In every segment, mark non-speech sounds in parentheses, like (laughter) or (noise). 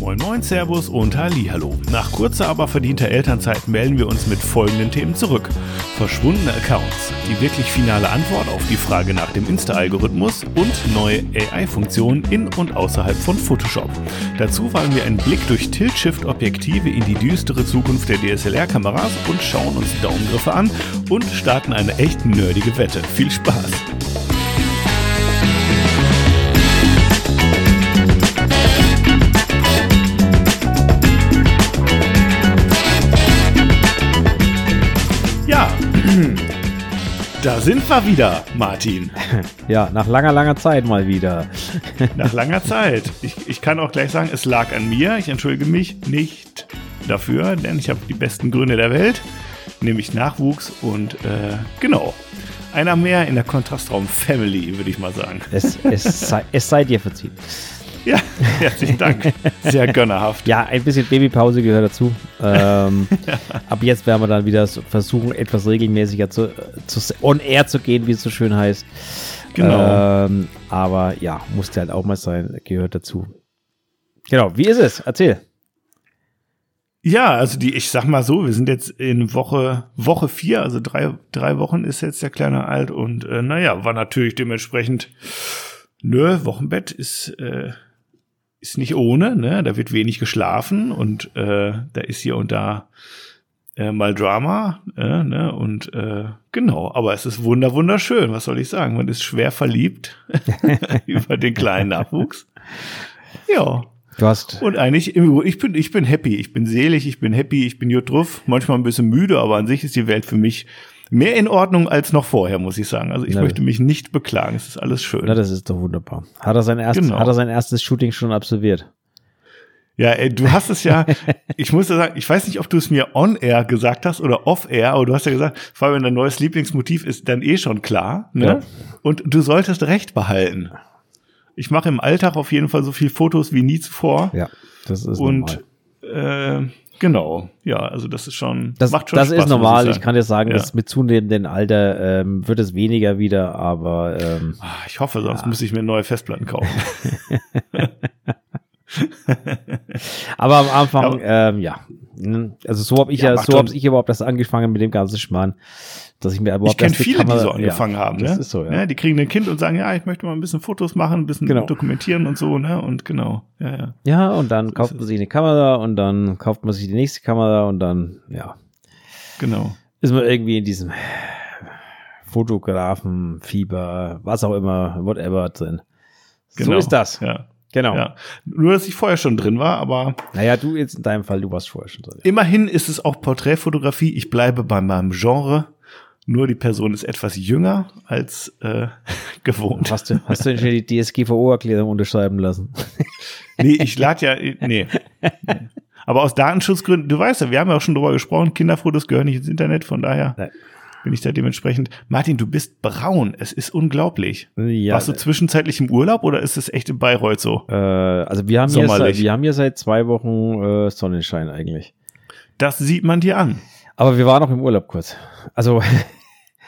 Moin Moin, Servus und Hallo. Nach kurzer, aber verdienter Elternzeit melden wir uns mit folgenden Themen zurück. Verschwundene Accounts, die wirklich finale Antwort auf die Frage nach dem Insta-Algorithmus und neue AI-Funktionen in und außerhalb von Photoshop. Dazu wagen wir einen Blick durch Tilt-Shift-Objektive in die düstere Zukunft der DSLR-Kameras und schauen uns Daumengriffe an und starten eine echt nerdige Wette. Viel Spaß! Da sind wir wieder, Martin. (laughs) Ja, nach langer, langer Zeit mal wieder. (laughs) Nach langer Zeit. Ich, ich kann auch gleich sagen, es lag an mir. Ich entschuldige mich nicht dafür, denn ich habe die besten Gründe der Welt, nämlich Nachwuchs und äh, genau. Einer mehr in der Kontrastraum Family, würde ich mal sagen. Es, es, sei, es sei dir verziehen. Ja, (laughs) herzlichen Dank. Sehr gönnerhaft. Ja, ein bisschen Babypause gehört dazu. Ähm, ja. (laughs) Ab jetzt werden wir dann wieder versuchen, etwas regelmäßiger zu, zu on air zu gehen, wie es so schön heißt. Genau. Ähm, aber ja, musste halt auch mal sein, gehört dazu. Genau, wie ist es? Erzähl. Ja, also die, ich sag mal so, wir sind jetzt in Woche, Woche vier, also drei, drei Wochen ist jetzt der Kleine alt und äh, naja, war natürlich dementsprechend, nö, Wochenbett ist, äh, ist nicht ohne, ne? Da wird wenig geschlafen und äh, da ist hier und da äh, mal Drama, äh, ne? Und äh, genau, aber es ist wunder wunderschön, was soll ich sagen? Man ist schwer verliebt (laughs) über den kleinen Nachwuchs. Ja. Du hast. Und eigentlich, ich bin, ich bin happy, ich bin selig, ich bin happy, ich bin drauf, manchmal ein bisschen müde, aber an sich ist die Welt für mich mehr in Ordnung als noch vorher, muss ich sagen. Also ich Na, möchte mich nicht beklagen. Es ist alles schön. Na, das ist doch wunderbar. Hat er sein erstes, genau. hat er sein erstes Shooting schon absolviert? Ja, ey, du hast es ja, (laughs) ich muss ja sagen, ich weiß nicht, ob du es mir on-air gesagt hast oder off-air, aber du hast ja gesagt, vor allem wenn dein neues Lieblingsmotiv ist, dann eh schon klar. Ne? Ja. Und du solltest recht behalten. Ich mache im Alltag auf jeden Fall so viel Fotos wie nie zuvor. Ja, das ist Und normal. äh, Genau, ja, also das ist schon, das, macht schon Das Spaß, ist normal, ich, ich, kann dir sagen, ja. dass mit zunehmendem Alter ähm, wird es weniger wieder, aber ähm, Ach, ich hoffe, sonst ja. muss ich mir neue Festplatten kaufen. (laughs) (laughs) aber am Anfang, ja, ähm, ja. also so habe ich ja, so habe ich überhaupt das angefangen mit dem ganzen Schmarrn dass ich mir überhaupt Ich kenne viele, Kamera, die so angefangen ja, haben. Ne? Das ist so, ja. ja. Die kriegen ein Kind und sagen, ja, ich möchte mal ein bisschen Fotos machen, ein bisschen genau. dokumentieren und so, ne? Und genau, ja, ja. Ja, und dann so kauft man sich eine Kamera und dann kauft man sich die nächste Kamera und dann, ja. Genau. Ist man irgendwie in diesem Fotografen, Fieber, was auch immer, whatever drin. Genau. So ist das. Ja. Genau. Ja. Nur, dass ich vorher schon drin war, aber. Naja, du jetzt in deinem Fall, du warst vorher schon drin. Immerhin ist es auch Porträtfotografie. Ich bleibe bei meinem Genre. Nur die Person ist etwas jünger als äh, (laughs) gewohnt. Hast du, hast du schon die DSGVO-Erklärung unterschreiben lassen? (laughs) nee, ich lade ja, nee. nee. Aber aus Datenschutzgründen, du weißt ja, wir haben ja auch schon drüber gesprochen, Kinderfotos gehören nicht ins Internet, von daher Nein. Bin ich da dementsprechend. Martin, du bist braun, es ist unglaublich. Ja, Warst du zwischenzeitlich im Urlaub oder ist es echt in Bayreuth so? Äh, also wir haben, hier seit, wir haben hier seit zwei Wochen äh, Sonnenschein eigentlich. Das sieht man dir an. Aber wir waren auch im Urlaub kurz. Also (laughs)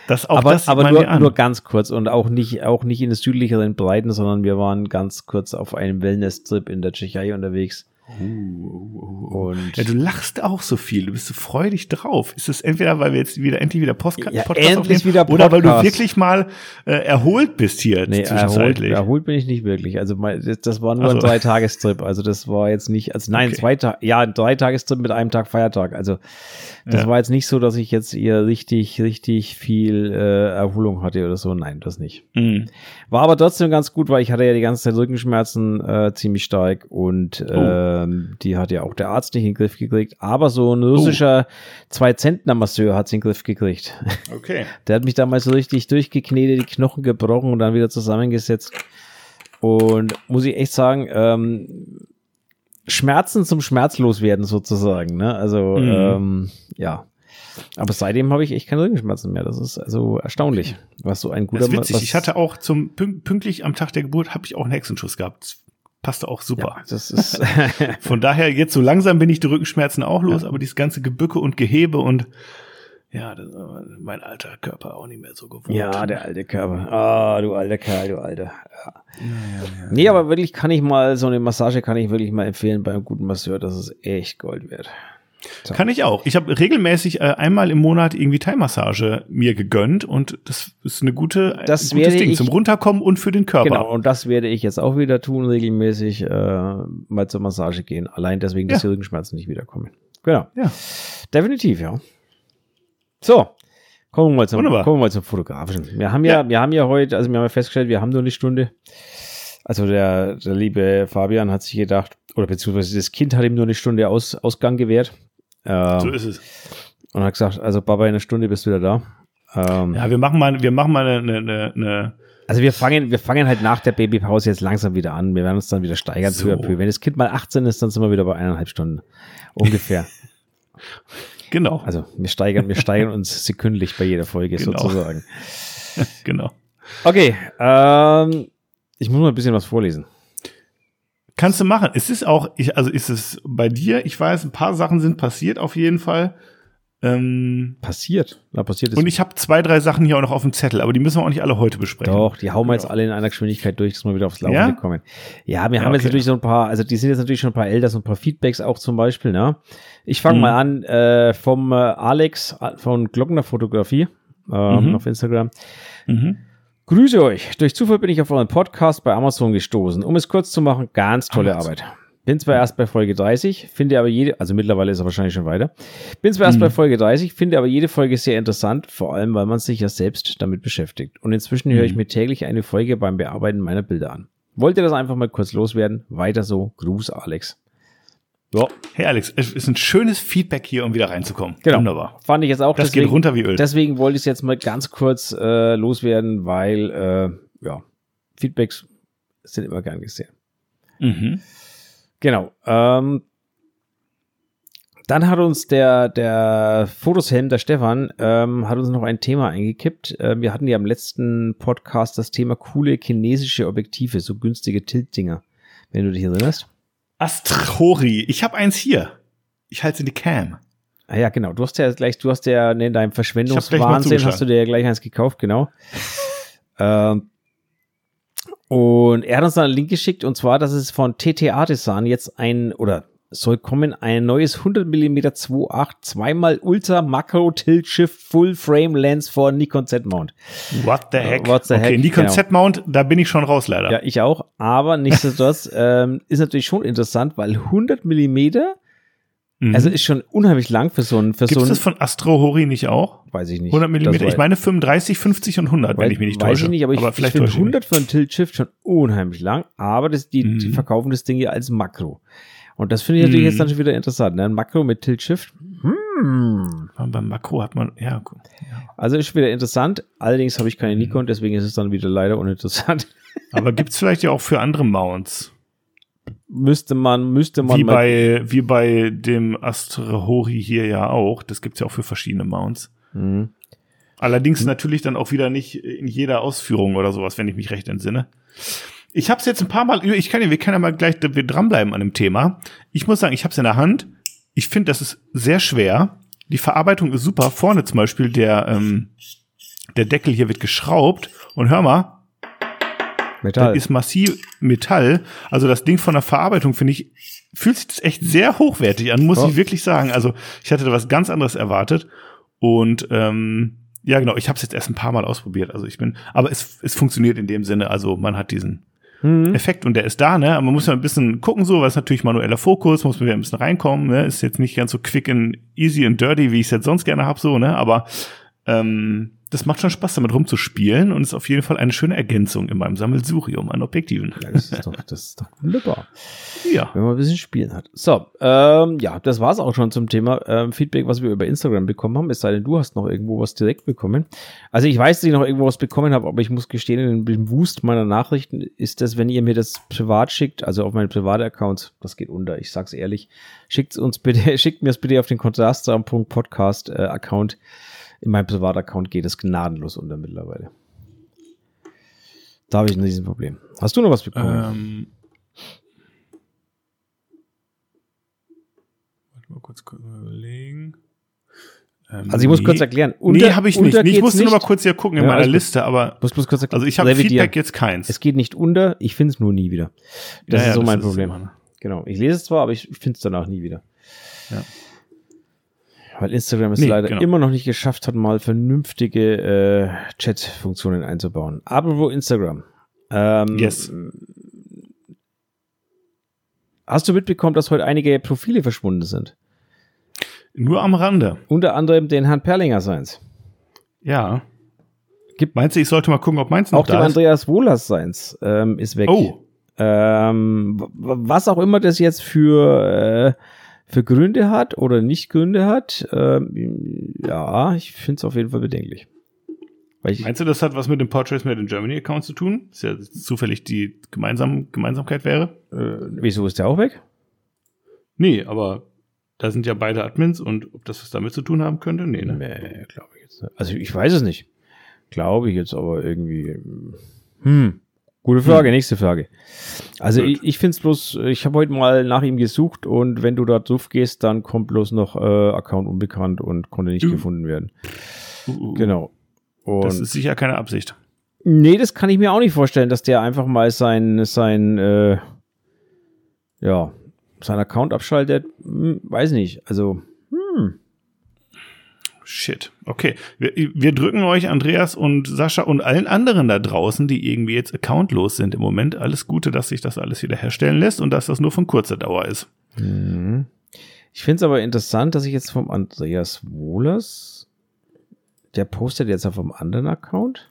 Das auch aber das aber nur, nur ganz kurz und auch nicht, auch nicht in den südlicheren Breiten, sondern wir waren ganz kurz auf einem Wellness-Trip in der Tschechei unterwegs. Uh, uh, uh. Und ja, du lachst auch so viel, du bist so freudig drauf. Ist es entweder, weil wir jetzt wieder endlich wieder Postka ja, Podcast endlich wieder Podcast. oder weil du wirklich mal äh, erholt bist hier nee, zwischenzeitlich? Erholt, erholt bin ich nicht wirklich. Also das, das war nur also. ein Dreitagestrip. Also das war jetzt nicht, also nein, okay. zwei Tage, ja, ein Dreitagestrip mit einem Tag Feiertag. Also das ja. war jetzt nicht so, dass ich jetzt hier richtig, richtig viel äh, Erholung hatte oder so. Nein, das nicht. Mhm. War aber trotzdem ganz gut, weil ich hatte ja die ganze Zeit Rückenschmerzen äh, ziemlich stark und oh. Ähm, die hat ja auch der Arzt nicht in den Griff gekriegt. Aber so ein russischer oh. Zwei-Zentner-Masseur hat es in den Griff gekriegt. (laughs) Okay. Der hat mich damals so richtig durchgeknetet, die Knochen gebrochen und dann wieder zusammengesetzt. Und muss ich echt sagen, ähm, Schmerzen zum Schmerzloswerden sozusagen. Ne? Also mhm. ähm, ja. Aber seitdem habe ich echt keine Rückenschmerzen mehr. Das ist also erstaunlich, was so ein guter Mann. witzig. ich hatte auch zum pünktlich am Tag der Geburt habe ich auch einen Hexenschuss gehabt. Das passte auch super. Ja, das ist (laughs) Von daher jetzt so langsam bin ich die Rückenschmerzen auch los, ja. aber dieses ganze Gebücke und Gehebe und Ja, das, mein alter Körper auch nicht mehr so gewohnt. Ja, der alte Körper. Ah, oh, du alter Kerl, du alter. Ja. Ja, ja, nee, aber wirklich kann ich mal, so eine Massage kann ich wirklich mal empfehlen bei einem guten Masseur. Das ist echt Gold wert. So. Kann ich auch. Ich habe regelmäßig äh, einmal im Monat irgendwie Thai-Massage mir gegönnt und das ist eine gute, das ein gutes Ding ich, zum Runterkommen und für den Körper. Genau, und das werde ich jetzt auch wieder tun, regelmäßig äh, mal zur Massage gehen. Allein deswegen, dass die Rückenschmerzen nicht wiederkommen. Genau. Ja. Definitiv, ja. So, kommen wir mal zum, kommen wir mal zum Fotografischen. Wir haben ja, ja, wir haben ja heute, also wir haben ja festgestellt, wir haben nur eine Stunde. Also der, der liebe Fabian hat sich gedacht, oder beziehungsweise das Kind hat ihm nur eine Stunde Aus, Ausgang gewährt. Ähm, so ist es. Und hat gesagt, also Papa, in einer Stunde bist du wieder da. Ähm, ja, wir machen mal, wir machen mal eine, eine, eine also wir fangen, wir fangen halt nach der Babypause jetzt langsam wieder an. Wir werden uns dann wieder steigern. So. Wenn das Kind mal 18 ist, dann sind wir wieder bei eineinhalb Stunden. Ungefähr. (laughs) Genau. Also wir steigern, wir steigern uns sekündlich bei jeder Folge genau. sozusagen. (laughs) genau. Okay, ähm, ich muss mal ein bisschen was vorlesen. Kannst du machen. Es ist auch, ich, also ist es bei dir, ich weiß, ein paar Sachen sind passiert auf jeden Fall. Ähm, passiert. Na, passiert ist und ich habe zwei, drei Sachen hier auch noch auf dem Zettel, aber die müssen wir auch nicht alle heute besprechen. Doch, die hauen wir jetzt alle in einer Geschwindigkeit durch, dass wir wieder aufs Laufende ja? kommen. Ja, wir ja, haben okay. jetzt natürlich so ein paar, also die sind jetzt natürlich schon ein paar älter, so ein paar Feedbacks auch zum Beispiel, ne? Ich fange mhm. mal an äh, vom äh, Alex äh, von Glockner Fotografie ähm, mhm. auf Instagram. Mhm. Grüße euch. Durch Zufall bin ich auf euren Podcast bei Amazon gestoßen. Um es kurz zu machen, ganz tolle Amazon. Arbeit. Bin zwar erst bei Folge 30, finde aber jede, also mittlerweile ist er wahrscheinlich schon weiter. Bin zwar erst mhm. bei Folge 30, finde aber jede Folge sehr interessant, vor allem weil man sich ja selbst damit beschäftigt. Und inzwischen mhm. höre ich mhm. mir täglich eine Folge beim Bearbeiten meiner Bilder an. Wollte das einfach mal kurz loswerden. Weiter so. Gruß, Alex. So. Hey Alex, es ist ein schönes Feedback hier, um wieder reinzukommen. Genau. Wunderbar. Fand ich jetzt auch. Das deswegen, geht runter wie Öl. Deswegen wollte ich es jetzt mal ganz kurz äh, loswerden, weil äh, ja, Feedbacks sind immer gern gesehen. Mhm. Genau. Ähm, dann hat uns der, der Fotoshelm, der Stefan, ähm, hat uns noch ein Thema eingekippt. Äh, wir hatten ja im letzten Podcast das Thema coole chinesische Objektive, so günstige Tilt-Dinger, wenn du dich erinnerst. Astrori, ich habe eins hier. Ich halte in die Cam. Ah ja, genau. Du hast ja gleich, du hast ja in deinem Verschwendungswahnsinn hast du dir ja gleich eins gekauft, genau. ähm, und er hat uns dann einen Link geschickt und zwar, dass es von TT Artisan jetzt ein, oder soll kommen, ein neues 100 mm 2.8 zweimal Ultra Macro Tilt Shift Full Frame Lens for Nikon Z Mount. What the heck? What the okay, heck? Nikon genau. Z Mount, da bin ich schon raus leider. Ja, ich auch. Aber nichtsdestotrotz (laughs) ähm, ist natürlich schon interessant, weil 100 Millimeter Mhm. Also ist schon unheimlich lang für so ein. Für Gibt's so ein, das von Astro Hori nicht auch? Weiß ich nicht. 100 Millimeter. Ich meine 35, 50 und 100, weiß, wenn ich mich nicht weiß täusche. Weiß ich nicht, aber, aber ich, vielleicht ich finde 100 für ein Tilt Shift schon unheimlich lang. Aber das, die, mhm. die verkaufen das Ding hier als Makro. Und das finde ich natürlich mhm. jetzt dann schon wieder interessant. Ne? Ein Makro mit Tilt Shift. Hm. Beim Makro hat man, ja, cool. ja. Also ist wieder interessant. Allerdings habe ich keine mhm. Nikon, deswegen ist es dann wieder leider uninteressant. (laughs) Aber gibt's vielleicht ja auch für andere Mounts müsste man, müsste man. Wie bei, wie bei dem Astrahori hier ja auch. Das gibt's ja auch für verschiedene Mounts. Mhm. Allerdings mhm. natürlich dann auch wieder nicht in jeder Ausführung oder sowas, wenn ich mich recht entsinne. Ich habe es jetzt ein paar Mal, ich kann ja, wir können ja mal gleich wir dranbleiben an dem Thema. Ich muss sagen, ich habe es in der Hand. Ich finde, das ist sehr schwer. Die Verarbeitung ist super. Vorne zum Beispiel der ähm, der Deckel hier wird geschraubt und hör mal, Metall. Das ist massiv Metall. Also das Ding von der Verarbeitung, finde ich, fühlt sich das echt sehr hochwertig an, muss oh. ich wirklich sagen. Also ich hatte da was ganz anderes erwartet. Und ähm, ja, genau, ich habe es jetzt erst ein paar Mal ausprobiert. Also ich bin, aber es, es funktioniert in dem Sinne. Also man hat diesen mhm. Effekt und der ist da, ne? Aber man muss ja ein bisschen gucken, so, weil es natürlich manueller Fokus, muss man wieder ein bisschen reinkommen, ne? Ist jetzt nicht ganz so quick and easy and dirty, wie ich es jetzt sonst gerne hab, so, ne? Aber ähm, das macht schon Spaß, damit rumzuspielen und ist auf jeden Fall eine schöne Ergänzung in meinem Sammelsurium an Objektiven. Ja, das ist doch, das ist doch wunderbar. (laughs) Ja. Wenn man ein bisschen spielen hat. So, ähm, ja, das war's auch schon zum Thema ähm, Feedback, was wir über Instagram bekommen haben. Es sei denn, du hast noch irgendwo was direkt bekommen. Also ich weiß, dass ich noch irgendwo was bekommen habe, aber ich muss gestehen, in dem Wust meiner Nachrichten ist das, wenn ihr mir das privat schickt, also auf meinen private Account, das geht unter, ich sag's ehrlich, schickt uns bitte, (laughs) schickt mir es bitte auf den Kontrastraum.podcast äh, Account in meinem Privataccount geht es gnadenlos unter mittlerweile. Da habe ich ein Riesenproblem. Hast du noch was bekommen? Ähm, warte mal kurz überlegen. Ähm, also ich muss nee. kurz erklären. Unter, nee, habe ich nicht. ich musste nur mal kurz hier gucken in ja, meiner Liste, aber muss bloß kurz also ich habe Feedback jetzt keins. Es geht nicht unter, ich finde es nur nie wieder. Das ja, ist so das mein ist Problem. Genau. Ich lese es zwar, aber ich finde es danach nie wieder. Ja. Weil Instagram es nee, leider genau. immer noch nicht geschafft hat, mal vernünftige äh, Chat-Funktionen einzubauen. Aber wo Instagram? Ähm, yes. Hast du mitbekommen, dass heute einige Profile verschwunden sind? Nur am Rande. Unter anderem den Herrn Perlinger seins. Ja. Gibt, Meinst du, ich sollte mal gucken, ob meins noch auch da ist? Auch dem Andreas Wohlers seins ähm, ist weg. Oh. Ähm, was auch immer das jetzt für, äh, für Gründe hat oder nicht Gründe hat, ähm, ja, ich finde es auf jeden Fall bedenklich. Meinst du, das hat was mit dem Portraits Made in Germany Account zu tun? Dass ja zufällig die Gemeinsam Gemeinsamkeit wäre? Äh, wieso ist der auch weg? Nee, aber da sind ja beide Admins und ob das was damit zu tun haben könnte? Nee, ne? Nee, glaube ich jetzt nicht. Also ich weiß es nicht. Glaube ich jetzt aber irgendwie. Hm. Gute Frage, hm. nächste Frage. Also Gut. ich, ich finde es bloß, ich habe heute mal nach ihm gesucht und wenn du da drauf gehst, dann kommt bloß noch äh, Account unbekannt und konnte nicht uh. gefunden werden. Uh, uh, genau. Und das ist sicher keine Absicht. Nee, das kann ich mir auch nicht vorstellen, dass der einfach mal sein, sein, äh, ja, sein Account abschaltet. Hm, weiß nicht. Also, hm. Shit. Okay. Wir, wir, drücken euch, Andreas und Sascha und allen anderen da draußen, die irgendwie jetzt accountlos sind im Moment, alles Gute, dass sich das alles wieder herstellen lässt und dass das nur von kurzer Dauer ist. Mhm. Ich finde es aber interessant, dass ich jetzt vom Andreas Wohlers, der postet jetzt auf einem anderen Account.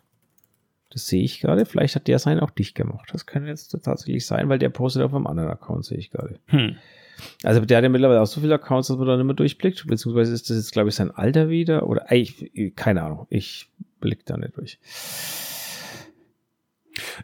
Das sehe ich gerade. Vielleicht hat der sein auch dicht gemacht. Das kann jetzt tatsächlich sein, weil der postet auf einem anderen Account, sehe ich gerade. Hm. Also der hat ja mittlerweile auch so viele Accounts, dass man da nicht mehr durchblickt. Beziehungsweise ist das jetzt, glaube ich, sein Alter wieder. Oder ich, keine Ahnung. Ich blick da nicht durch.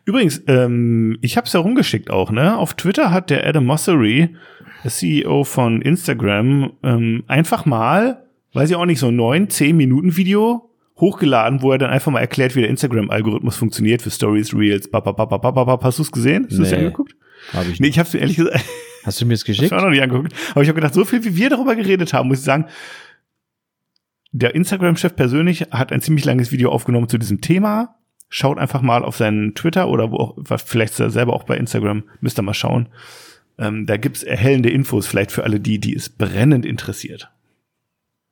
Übrigens, ähm, ich habe es ja rumgeschickt auch, ne? Auf Twitter hat der Adam Mossery, der CEO von Instagram, ähm, einfach mal, weiß ich auch nicht, so neun, zehn Minuten Video hochgeladen, wo er dann einfach mal erklärt, wie der Instagram-Algorithmus funktioniert für Stories, Reels, papapapapapap. Hast du es gesehen? Hast nee, du es angeguckt? Hab ich nicht. Nee, ich hab's ehrlich gesagt. Hast du mir es geschickt? Ich habe noch nicht angeguckt. Aber ich habe gedacht, so viel wie wir darüber geredet haben, muss ich sagen, der Instagram-Chef persönlich hat ein ziemlich langes Video aufgenommen zu diesem Thema. Schaut einfach mal auf seinen Twitter oder wo auch, vielleicht selber auch bei Instagram, müsst ihr mal schauen. Ähm, da gibt's erhellende Infos, vielleicht für alle die, die es brennend interessiert.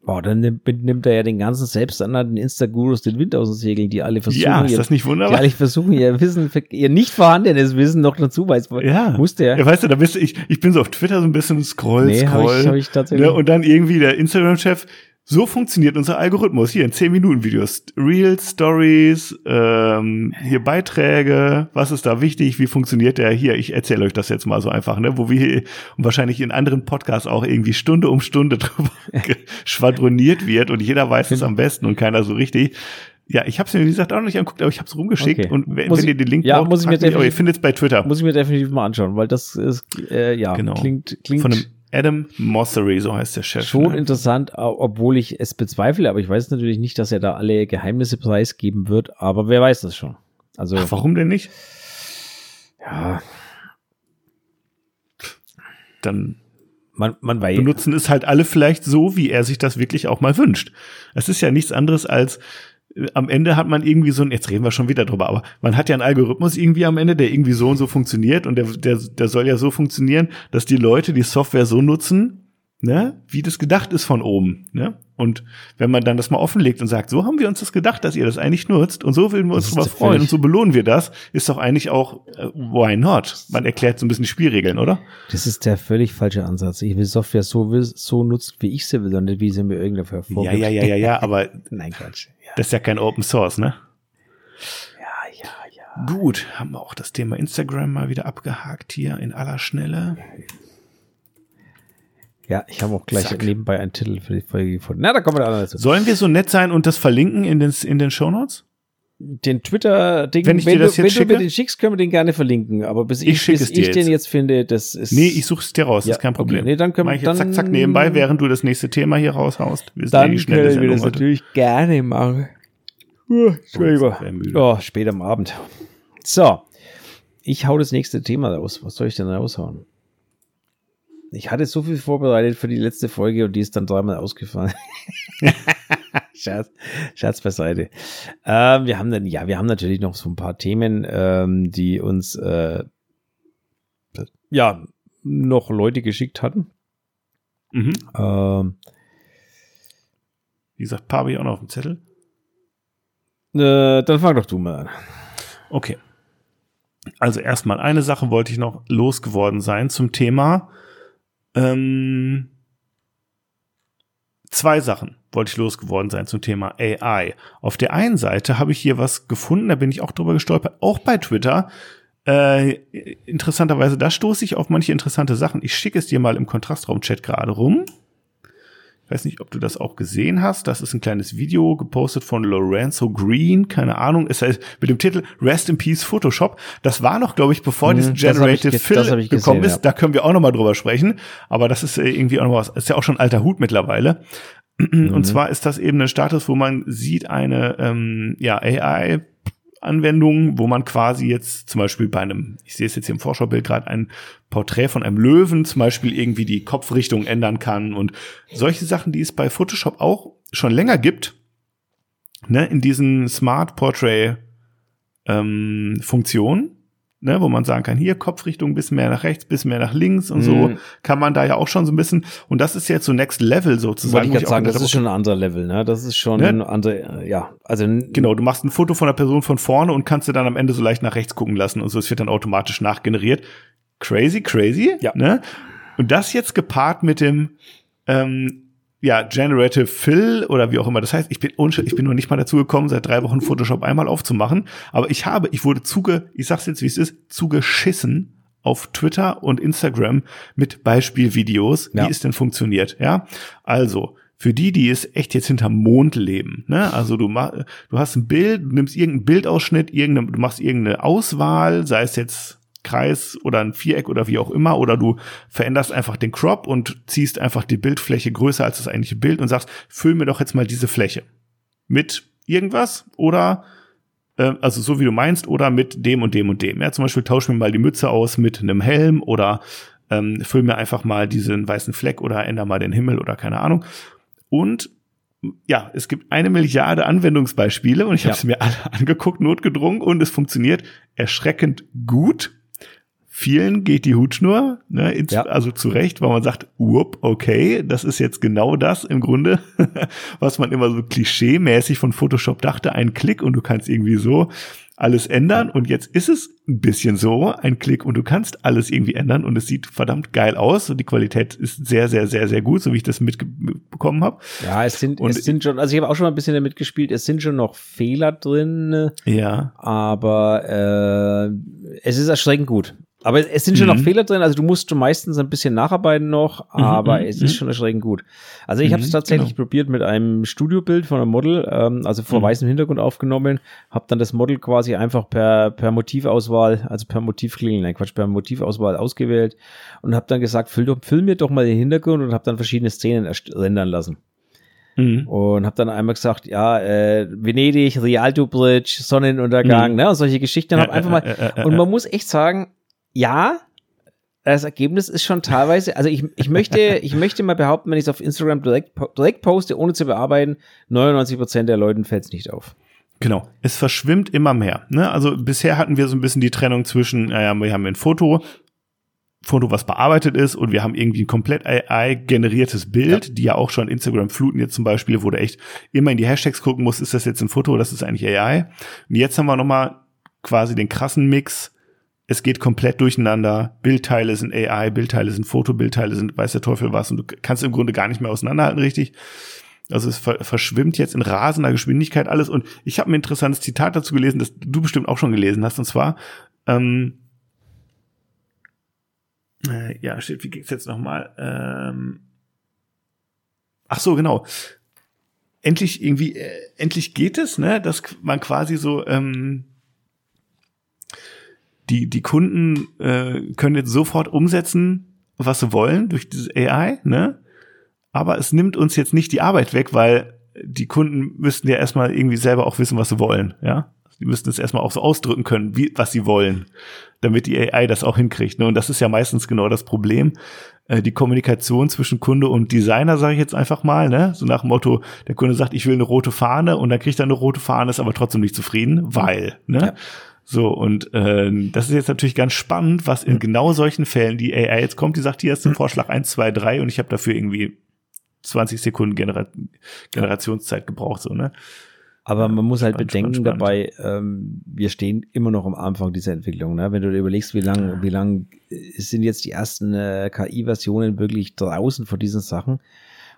Boah, dann nimmt, nimmt er ja den ganzen selbsternannten Insta-Gurus den Wind aus den Segeln, die alle versuchen, ja, ist das nicht wunderbar? Die alle versuchen, ihr Wissen, ihr nicht vorhandenes Wissen noch dazu weiß. Ja. Muss der. Ja, weißt du, da bist du, ich, ich bin so auf Twitter so ein bisschen scroll, nee, scroll. Hab ich, hab ich tatsächlich. Ne, und dann irgendwie der Instagram-Chef, so funktioniert unser Algorithmus. Hier in 10 Minuten Videos. Reels, Stories, ähm, hier Beiträge. Was ist da wichtig? Wie funktioniert der? Hier, ich erzähle euch das jetzt mal so einfach, ne? Wo wir wahrscheinlich in anderen Podcasts auch irgendwie Stunde um Stunde (laughs) drüber schwadroniert wird und jeder weiß es am besten und keiner so richtig. Ja, ich habe es mir wie gesagt auch noch nicht angeguckt, aber ich habe es rumgeschickt okay. und wenn, wenn ihr den Link ja, braucht, muss ich mir mich, aber ihr findet es bei Twitter. Muss ich mir definitiv mal anschauen, weil das ist äh, ja genau. klingt klingt von einem Adam Mossery, so heißt der Chef. Schon ne? interessant, obwohl ich es bezweifle, aber ich weiß natürlich nicht, dass er da alle Geheimnisse preisgeben wird, aber wer weiß das schon. Also, Ach, warum denn nicht? Ja. Dann man, man weiß. benutzen es halt alle vielleicht so, wie er sich das wirklich auch mal wünscht. Es ist ja nichts anderes als am Ende hat man irgendwie so ein, jetzt reden wir schon wieder drüber, aber man hat ja einen Algorithmus irgendwie am Ende, der irgendwie so und so funktioniert und der, der, der soll ja so funktionieren, dass die Leute die Software so nutzen, ne, wie das gedacht ist von oben, ne? Und wenn man dann das mal offenlegt und sagt, so haben wir uns das gedacht, dass ihr das eigentlich nutzt und so würden wir uns drüber freuen und so belohnen wir das, ist doch eigentlich auch äh, why not? Man erklärt so ein bisschen die Spielregeln, oder? Das ist der völlig falsche Ansatz. Ich will Software so, so nutzen, wie ich sie will und nicht wie sie mir irgendwer vorgibt. Ja, ja, ja, ja, ja, aber (laughs) Nein, Quatsch. Das ist ja kein Open Source, ne? Ja, ja, ja. Gut, haben wir auch das Thema Instagram mal wieder abgehakt hier in aller Schnelle. Ja, ich habe auch gleich Zack. nebenbei einen Titel für die Folge gefunden. Na, da kommen wir da dazu. Sollen wir so nett sein und das verlinken in den, in den Shownotes? Den Twitter-Ding, wenn, ich wenn, dir das du, jetzt wenn du mir den schickst, können wir den gerne verlinken. Aber bis ich, ich, bis ich den jetzt finde, das ist. Nee, ich suche es dir raus, ja, ist kein Problem. Okay, nee, dann können wir dann, zack, zack nebenbei, während du das nächste Thema hier raushaust. Wir dann ja können wir das heute. natürlich gerne machen. Uh, Entschuldigung. Oh, spät am Abend. So. Ich hau das nächste Thema raus. Was soll ich denn raushauen? Ich hatte so viel vorbereitet für die letzte Folge und die ist dann dreimal ausgefallen. (laughs) Scherz, Scherz beiseite. Ähm, wir haben dann, ja, wir haben natürlich noch so ein paar Themen, ähm, die uns äh, ja noch Leute geschickt hatten. Mhm. Ähm, Wie gesagt, paar habe ich auch noch auf dem Zettel. Äh, dann fang doch du mal an. Okay. Also erstmal eine Sache wollte ich noch losgeworden sein zum Thema. Ähm, zwei Sachen wollte ich losgeworden sein zum Thema AI. Auf der einen Seite habe ich hier was gefunden, da bin ich auch drüber gestolpert, auch bei Twitter. Äh, interessanterweise, da stoße ich auf manche interessante Sachen. Ich schicke es dir mal im Kontrastraum-Chat gerade rum. Ich weiß nicht, ob du das auch gesehen hast. Das ist ein kleines Video gepostet von Lorenzo Green. Keine Ahnung. Es heißt mit dem Titel Rest in Peace Photoshop. Das war noch, glaube ich, bevor hm, dieses Generative Fill gekommen ist. Ja. Da können wir auch noch mal drüber sprechen. Aber das ist äh, irgendwie auch noch was. Ist ja auch schon alter Hut mittlerweile. (clears throat) Mhm. Und zwar ist das eben ein Status, wo man sieht eine ähm, ja, AI Anwendungen, wo man quasi jetzt zum Beispiel bei einem, ich sehe es jetzt hier im Vorschaubild gerade, ein Porträt von einem Löwen zum Beispiel irgendwie die Kopfrichtung ändern kann und solche Sachen, die es bei Photoshop auch schon länger gibt, ne, in diesen Smart Portrait ähm, Funktionen ne, wo man sagen kann, hier Kopfrichtung ein bisschen mehr nach rechts, bisschen mehr nach links und mhm. so, kann man da ja auch schon so ein bisschen, und das ist jetzt so Next Level sozusagen. Wollte ich sagen, das ist schon ein anderer Level, ne, das ist schon ne? ein anderer, ja, also. Genau, du machst ein Foto von der Person von vorne und kannst dir dann am Ende so leicht nach rechts gucken lassen und so, es wird dann automatisch nachgeneriert. Crazy, crazy, ja. ne? Und das jetzt gepaart mit dem, ähm, ja, Generative Fill oder wie auch immer das heißt. Ich bin, ich bin noch nicht mal dazu gekommen, seit drei Wochen Photoshop einmal aufzumachen. Aber ich habe, ich wurde zuge, ich sag's jetzt, wie es ist, zugeschissen auf Twitter und Instagram mit Beispielvideos, ja. wie es denn funktioniert. Ja, also für die, die es echt jetzt hinterm Mond leben. Ne? Also du mach, du hast ein Bild, du nimmst irgendeinen Bildausschnitt, irgendeine, du machst irgendeine Auswahl, sei es jetzt Kreis oder ein Viereck oder wie auch immer, oder du veränderst einfach den Crop und ziehst einfach die Bildfläche größer als das eigentliche Bild und sagst, füll mir doch jetzt mal diese Fläche mit irgendwas oder äh, also so wie du meinst oder mit dem und dem und dem. Ja, zum Beispiel tausch mir mal die Mütze aus mit einem Helm oder ähm, füll mir einfach mal diesen weißen Fleck oder änder mal den Himmel oder keine Ahnung. Und ja, es gibt eine Milliarde Anwendungsbeispiele und ich ja. habe es mir alle (laughs) angeguckt, notgedrungen und es funktioniert erschreckend gut vielen geht die Hutschnur, ne, ins, ja. also zurecht, weil man sagt, whoop, okay, das ist jetzt genau das im Grunde, (laughs) was man immer so klischee-mäßig von Photoshop dachte, ein Klick und du kannst irgendwie so alles ändern und jetzt ist es ein bisschen so, ein Klick und du kannst alles irgendwie ändern und es sieht verdammt geil aus und die Qualität ist sehr, sehr, sehr, sehr gut, so wie ich das mitbekommen habe. Ja, es sind, und es sind schon, also ich habe auch schon mal ein bisschen damit gespielt, es sind schon noch Fehler drin. Ja. Aber äh, es ist erschreckend gut. Aber es sind schon mhm. noch Fehler drin, also du musst schon meistens ein bisschen nacharbeiten noch, mhm, aber mhm, es ist mhm. schon erschreckend gut. Also ich habe es tatsächlich genau. probiert mit einem Studiobild von einem Model, ähm, also vor mhm. weißem Hintergrund aufgenommen, habe dann das Model quasi einfach per, per Motivauswahl, also per Motivklingeln, nein Quatsch, per Motivauswahl ausgewählt und habe dann gesagt, füll, doch, füll mir doch mal den Hintergrund und habe dann verschiedene Szenen rendern lassen. Mhm. Und habe dann einmal gesagt, ja, äh, Venedig, Rialto Bridge, Sonnenuntergang, mhm. ne, und solche Geschichten. Hab einfach mal, und man muss echt sagen, ja, das Ergebnis ist schon teilweise, also ich, ich möchte, ich möchte mal behaupten, wenn ich es auf Instagram direkt, direkt poste, ohne zu bearbeiten, 99 Prozent der Leuten fällt es nicht auf. Genau, es verschwimmt immer mehr. Ne? Also bisher hatten wir so ein bisschen die Trennung zwischen, naja, wir haben ein Foto, Foto, was bearbeitet ist, und wir haben irgendwie ein komplett AI-generiertes Bild, ja. die ja auch schon Instagram fluten jetzt zum Beispiel, wo du echt immer in die Hashtags gucken musst, ist das jetzt ein Foto oder ist das eigentlich AI? Und jetzt haben wir nochmal quasi den krassen Mix es geht komplett durcheinander. Bildteile sind AI, Bildteile sind Foto, Bildteile sind weiß der Teufel was und du kannst im Grunde gar nicht mehr auseinanderhalten, richtig. Also es verschwimmt jetzt in rasender Geschwindigkeit alles. Und ich habe ein interessantes Zitat dazu gelesen, das du bestimmt auch schon gelesen hast. Und zwar, ähm, äh, ja, steht, wie geht's jetzt nochmal? Ähm, ach so, genau. Endlich irgendwie, äh, endlich geht es, ne, dass man quasi so ähm, die, die Kunden äh, können jetzt sofort umsetzen, was sie wollen durch dieses AI, ne? Aber es nimmt uns jetzt nicht die Arbeit weg, weil die Kunden müssten ja erstmal irgendwie selber auch wissen, was sie wollen, ja? Die müssten es erstmal auch so ausdrücken können, wie, was sie wollen, damit die AI das auch hinkriegt. Ne? Und das ist ja meistens genau das Problem. Äh, die Kommunikation zwischen Kunde und Designer, sage ich jetzt einfach mal, ne? So nach dem Motto, der Kunde sagt, ich will eine rote Fahne und dann kriegt er eine rote Fahne, ist aber trotzdem nicht zufrieden, weil, ne? Ja. So, und äh, das ist jetzt natürlich ganz spannend, was in genau solchen Fällen die AI jetzt kommt, die sagt, hier ist der Vorschlag 1, 2, 3 und ich habe dafür irgendwie 20 Sekunden Genera Generationszeit gebraucht, so, ne? Aber man muss halt bedenken dabei, ähm, wir stehen immer noch am Anfang dieser Entwicklung. Ne? Wenn du dir überlegst, wie lang, wie lang sind jetzt die ersten äh, KI-Versionen wirklich draußen vor diesen Sachen.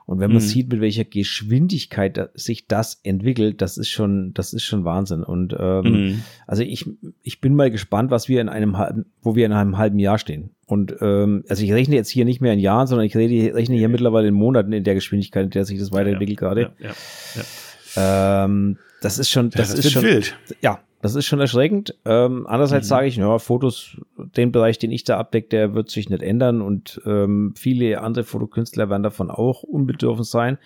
Und wenn man mhm. sieht, mit welcher Geschwindigkeit sich das entwickelt, das ist schon, das ist schon Wahnsinn. Und ähm, mhm. also ich, ich bin mal gespannt, was wir in einem halben, wo wir in einem halben Jahr stehen. Und ähm, also ich rechne jetzt hier nicht mehr in Jahren, sondern ich rechne hier mittlerweile in Monaten in der Geschwindigkeit, in der sich das weiterentwickelt ja, gerade. Ja, ja, ja. Ähm, das ist schon, das, ja, das ist schon, wild. ja, das ist schon erschreckend. Ähm, andererseits mhm. sage ich, ja, Fotos, den Bereich, den ich da abdecke, der wird sich nicht ändern und ähm, viele andere Fotokünstler werden davon auch unbedürfen sein.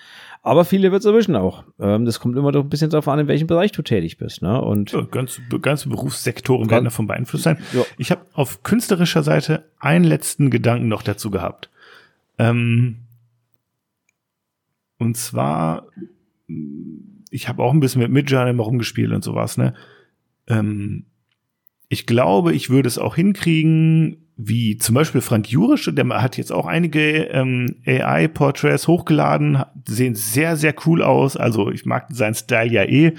Aber viele wird es erwischen auch. Ähm, das kommt immer doch ein bisschen darauf an, in welchem Bereich du tätig bist. Ne? Und ja, ganz, ganze Berufssektoren werden davon beeinflusst sein. Ja. Ich habe auf künstlerischer Seite einen letzten Gedanken noch dazu gehabt. Ähm, und zwar ich habe auch ein bisschen mit Midjourney rumgespielt und sowas, ne? Ähm, ich glaube, ich würde es auch hinkriegen, wie zum Beispiel Frank Jurisch, der hat jetzt auch einige ähm, AI-Portraits hochgeladen, sehen sehr, sehr cool aus. Also ich mag seinen Style ja eh.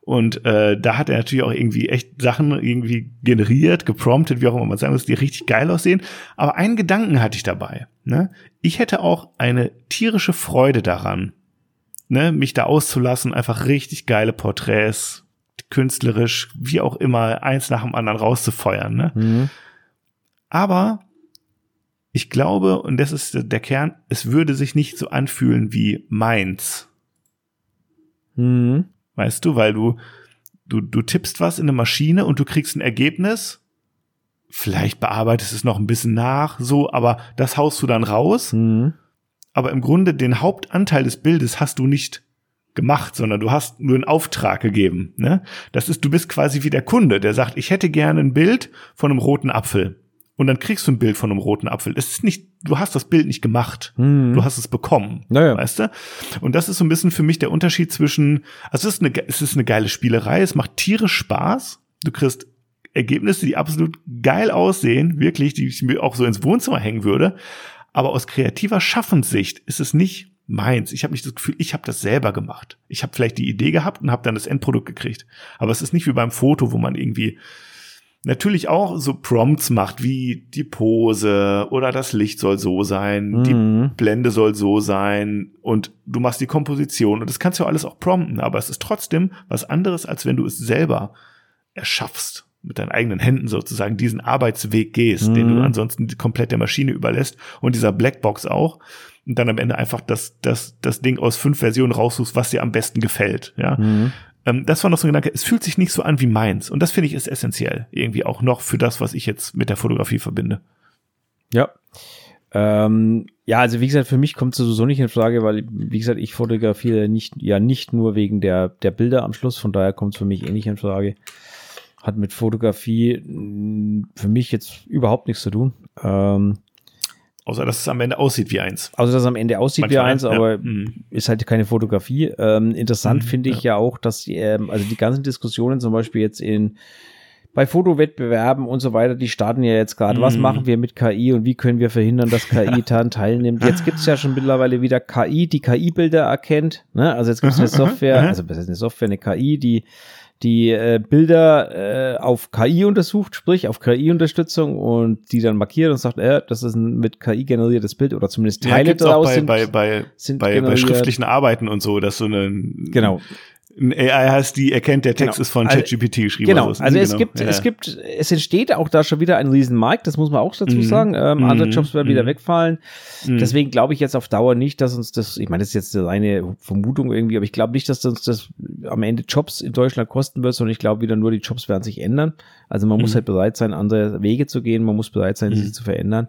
Und äh, da hat er natürlich auch irgendwie echt Sachen irgendwie generiert, gepromptet, wie auch immer man sagen muss, die richtig geil aussehen. Aber einen Gedanken hatte ich dabei. Ne? Ich hätte auch eine tierische Freude daran, ne, mich da auszulassen, einfach richtig geile Porträts, künstlerisch, wie auch immer, eins nach dem anderen rauszufeuern. Ne? Mhm. Aber ich glaube, und das ist der Kern, es würde sich nicht so anfühlen wie meins. Mhm. Weißt du, weil du, du, du tippst was in eine Maschine und du kriegst ein Ergebnis. Vielleicht bearbeitest es noch ein bisschen nach, so, aber das haust du dann raus. Mhm aber im Grunde den Hauptanteil des Bildes hast du nicht gemacht, sondern du hast nur einen Auftrag gegeben. Ne? Das ist, du bist quasi wie der Kunde, der sagt, ich hätte gerne ein Bild von einem roten Apfel. Und dann kriegst du ein Bild von einem roten Apfel. Es ist nicht, du hast das Bild nicht gemacht. Mhm. Du hast es bekommen. Naja. Weißt du? Und das ist so ein bisschen für mich der Unterschied zwischen, also es ist eine, es ist eine geile Spielerei, es macht tierisch Spaß. Du kriegst Ergebnisse, die absolut geil aussehen, wirklich, die ich mir auch so ins Wohnzimmer hängen würde. Aber aus kreativer Schaffenssicht ist es nicht meins. Ich habe nicht das Gefühl, ich habe das selber gemacht. Ich habe vielleicht die Idee gehabt und habe dann das Endprodukt gekriegt. Aber es ist nicht wie beim Foto, wo man irgendwie natürlich auch so Prompts macht, wie die Pose oder das Licht soll so sein, mhm. die Blende soll so sein und du machst die Komposition und das kannst du alles auch prompten, aber es ist trotzdem was anderes, als wenn du es selber erschaffst mit deinen eigenen Händen sozusagen diesen Arbeitsweg gehst, mhm. den du mhm. ansonsten komplett der Maschine überlässt und dieser Blackbox auch und dann am Ende einfach das, das, das Ding aus fünf Versionen raussuchst, was dir am besten gefällt, ja. Mhm. Ähm, das war noch so ein Gedanke, es fühlt sich nicht so an wie meins und das finde ich ist essentiell, irgendwie auch noch für das, was ich jetzt mit der Fotografie verbinde. Ja. Ähm, ja, also wie gesagt, für mich kommt es sowieso nicht in Frage, weil, wie gesagt, ich fotografiere nicht, ja nicht nur wegen der, der Bilder am Schluss, von daher kommt es für mich eh nicht in Frage hat mit Fotografie mm, für mich jetzt überhaupt nichts zu tun. Ähm, Außer, dass es am Ende aussieht wie eins. Außer, dass es am Ende aussieht Manchmal, wie eins, aber ja. Mhm. ist halt keine Fotografie. Ähm, interessant mhm, finde ich ja. ja. auch, dass ähm, also die ganzen Diskussionen zum Beispiel jetzt in bei Fotowettbewerben und so weiter, die starten ja jetzt gerade. Mhm. Was machen wir mit KI und wie können wir verhindern, dass KI (laughs) daran teilnimmt? Jetzt gibt es ja schon mittlerweile wieder KI, die KI-Bilder erkennt. Ne? Also jetzt gibt es eine Software, also eine Software, eine KI, die die äh, Bilder äh, auf KI untersucht, sprich auf KI-Unterstützung und die dann markiert und sagt, äh, das ist ein mit KI generiertes Bild oder zumindest Teile ja, daraus bei, sind, bei, bei, sind bei, bei schriftlichen Arbeiten und so, dass so eine genau ein AI heißt, die erkennt, der Text genau. ist von also ChatGPT geschrieben. Genau, also, also es genau. gibt, ja. es gibt, es entsteht auch da schon wieder ein Riesenmarkt, das muss man auch dazu mhm. sagen. Ähm, mhm. Andere Jobs werden mhm. wieder wegfallen. Mhm. Deswegen glaube ich jetzt auf Dauer nicht, dass uns das, ich meine, das ist jetzt eine Vermutung irgendwie, aber ich glaube nicht, dass uns das am Ende Jobs in Deutschland kosten wird, sondern ich glaube wieder nur, die Jobs werden sich ändern. Also man muss mhm. halt bereit sein, andere Wege zu gehen, man muss bereit sein, sich mhm. zu verändern.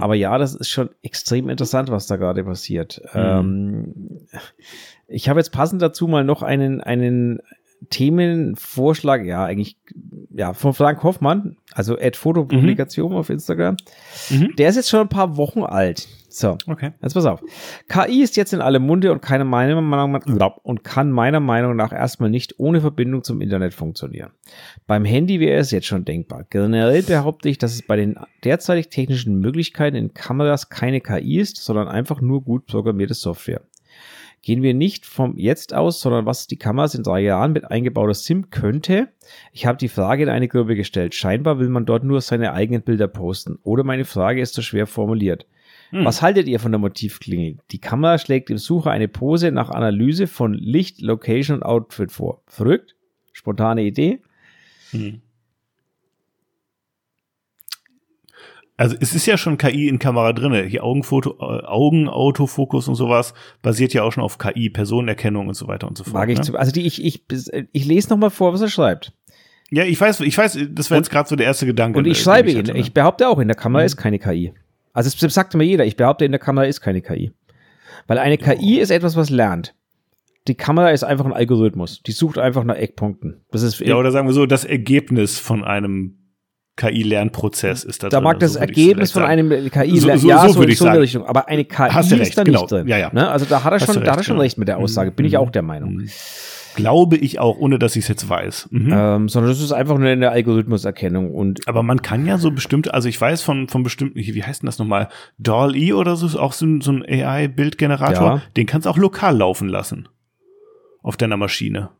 Aber ja, das ist schon extrem interessant, was da gerade passiert. Ähm, ich habe jetzt passend dazu mal noch einen, einen Themenvorschlag, ja, eigentlich, ja, von Frank Hoffmann, also Ad Fotopublikation mhm. auf Instagram. Mhm. Der ist jetzt schon ein paar Wochen alt. So, okay. jetzt pass auf. KI ist jetzt in alle Munde und, keine meiner Meinung nach, und kann meiner Meinung nach erstmal nicht ohne Verbindung zum Internet funktionieren. Beim Handy wäre es jetzt schon denkbar. Generell behaupte ich, dass es bei den derzeitig technischen Möglichkeiten in Kameras keine KI ist, sondern einfach nur gut programmierte Software. Gehen wir nicht vom Jetzt aus, sondern was die Kameras in drei Jahren mit eingebauter SIM könnte. Ich habe die Frage in eine Gruppe gestellt. Scheinbar will man dort nur seine eigenen Bilder posten. Oder meine Frage ist zu schwer formuliert. Hm. Was haltet ihr von der Motivklingel? Die Kamera schlägt im Sucher eine Pose nach Analyse von Licht, Location und Outfit vor. Verrückt? Spontane Idee? Hm. Also es ist ja schon KI in Kamera drinne. Hier Augenfoto, äh, Augenautofokus und sowas basiert ja auch schon auf KI, Personenerkennung und so weiter und so fort. Mag ich ne? zu, also die ich ich ich lese noch mal vor, was er schreibt. Ja, ich weiß, ich weiß, das wäre jetzt gerade so der erste Gedanke. Und ich schreibe ihn. Ich behaupte auch, in der Kamera mhm. ist keine KI. Also es sagt mir jeder, ich behaupte, in der Kamera ist keine KI. Weil eine KI ist etwas, was lernt. Die Kamera ist einfach ein Algorithmus. Die sucht einfach nach Eckpunkten. Das ist ja, oder sagen wir so, das Ergebnis von einem KI-Lernprozess ist da Da drin, mag das so Ergebnis von einem KI-Lern, so, so, ja, so, so, in so eine Richtung. Aber eine KI Hast ist da genau. nicht drin. Ja, ja. Ne? Also da hat er schon, recht, da hat er schon genau. recht mit der Aussage. Bin mhm. ich auch der Meinung. Mhm. Glaube ich auch, ohne dass ich es jetzt weiß. Mhm. Ähm, sondern das ist einfach nur eine Algorithmuserkennung. Und Aber man kann ja so bestimmte, also ich weiß von, von bestimmten, wie heißt denn das nochmal? DALL-E oder so, ist auch so ein, so ein AI-Bildgenerator. Ja. Den kannst du auch lokal laufen lassen. Auf deiner Maschine.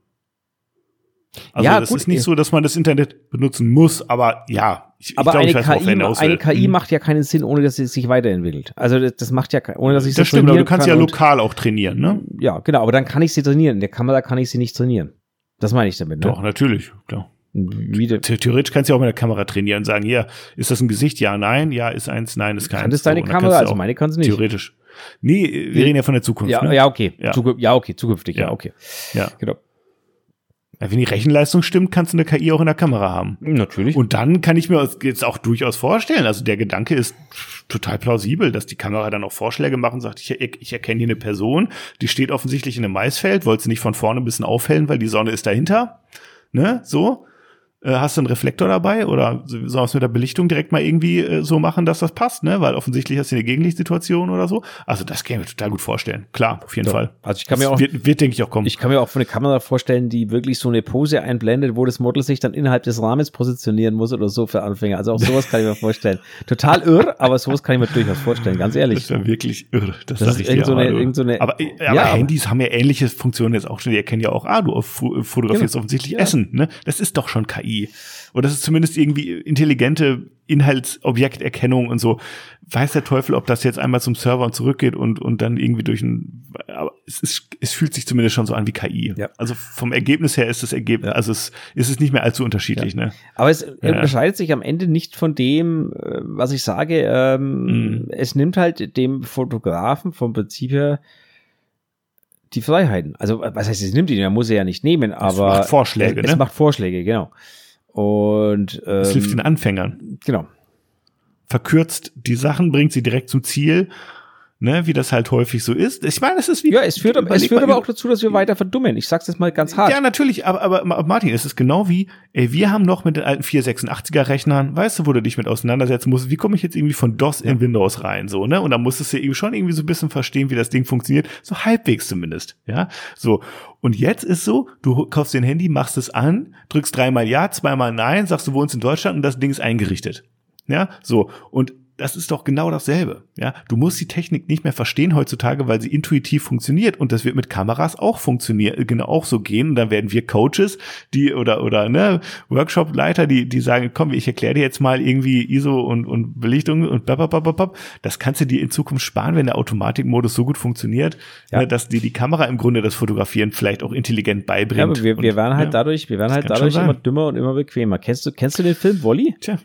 Also ja, das gut, ist nicht so, dass man das Internet benutzen muss, aber ja, ich, aber ich glaub, eine, KI, eine KI hm. macht ja keinen Sinn, ohne dass sie sich weiterentwickelt. Also das, das macht ja, ohne dass ich sie Das stimmt, aber du kannst kann ja lokal auch trainieren, ne? Ja, genau, aber dann kann ich sie trainieren. In der Kamera kann ich sie nicht trainieren. Das meine ich damit, ne? Doch, natürlich, klar. Wie Theoretisch kannst du ja auch mit der Kamera trainieren und sagen, hier, ist das ein Gesicht? Ja, nein, ja, ist eins, nein, ist keins. Kann das deine so, Kamera? Also meine kann es nicht. Theoretisch. Nee, wir reden ja von der Zukunft. Ja, ne? ja okay. Ja. ja, okay, zukünftig, ja, ja okay. Ja. Genau. Wenn die Rechenleistung stimmt, kannst du eine KI auch in der Kamera haben. Natürlich. Und dann kann ich mir jetzt auch durchaus vorstellen, also der Gedanke ist total plausibel, dass die Kamera dann auch Vorschläge macht und sagt, ich, ich erkenne hier eine Person, die steht offensichtlich in einem Maisfeld, wollte sie nicht von vorne ein bisschen aufhellen, weil die Sonne ist dahinter. Ne, so. Äh, hast du einen Reflektor dabei oder sollen wir es mit der Belichtung direkt mal irgendwie äh, so machen, dass das passt, ne? Weil offensichtlich hast du eine Gegenlichtsituation oder so. Also das kann ich mir total gut vorstellen. Klar, auf jeden ja. Fall. Also ich kann das mir auch wird, wird, denke ich auch kommen. Ich kann mir auch von eine Kamera vorstellen, die wirklich so eine Pose einblendet, wo das Model sich dann innerhalb des Rahmens positionieren muss oder so für Anfänger. Also auch sowas kann ich mir vorstellen. Total irr, aber sowas kann ich mir durchaus vorstellen, ganz ehrlich. Das ja wirklich irr. Das, das ist irgend so eine, irgend so eine, aber, äh, aber ja, Handys haben ja ähnliche Funktionen jetzt auch schon. Die erkennen ja auch, ah, du fotografierst genau. offensichtlich ja. Essen, ne? Das ist doch schon KI oder das ist zumindest irgendwie intelligente Inhaltsobjekterkennung und so. Weiß der Teufel, ob das jetzt einmal zum Server und zurückgeht und, und dann irgendwie durch ein, aber es ist, es fühlt sich zumindest schon so an wie KI. Ja. Also vom Ergebnis her ist das Ergebnis, also es ist es nicht mehr allzu unterschiedlich, ja. ne? Aber es ja. unterscheidet sich am Ende nicht von dem, äh, was ich sage, ähm, mhm. es nimmt halt dem Fotografen vom Prinzip her die Freiheiten. Also, was heißt, es nimmt ihn, er muss er ja nicht nehmen, aber. Es macht Vorschläge, es, ne? Es macht Vorschläge, genau. Und ähm, das hilft den Anfängern. Genau. Verkürzt die Sachen, bringt sie direkt zum Ziel ne, wie das halt häufig so ist. Ich meine, es ist wie. Ja, es führt, es führt aber auch dazu, dass wir weiter verdummen. Ich sag's jetzt mal ganz hart. Ja, natürlich, aber, aber Martin, es ist genau wie, ey, wir haben noch mit den alten 486er Rechnern, weißt du, wo du dich mit auseinandersetzen musst, wie komme ich jetzt irgendwie von DOS in Windows rein, so, ne? Und da musstest du irgendwie schon irgendwie so ein bisschen verstehen, wie das Ding funktioniert, so halbwegs zumindest, ja? So. Und jetzt ist so, du kaufst dir ein Handy, machst es an, drückst dreimal Ja, zweimal Nein, sagst, du wohnst in Deutschland und das Ding ist eingerichtet. Ja, so. Und das ist doch genau dasselbe. Ja, du musst die Technik nicht mehr verstehen heutzutage, weil sie intuitiv funktioniert und das wird mit Kameras auch funktionieren, genau auch so gehen. Und dann werden wir Coaches, die oder oder ne Workshop-Leiter, die die sagen, komm, ich erkläre dir jetzt mal irgendwie ISO und und Belichtung und babababab. Das kannst du dir in Zukunft sparen, wenn der Automatikmodus so gut funktioniert, ja. ne, dass dir die Kamera im Grunde das Fotografieren vielleicht auch intelligent beibringt. Ja, aber wir, wir werden halt ja, dadurch, wir werden halt dadurch immer dümmer und immer bequemer. Kennst du kennst du den Film Wolly? Tja.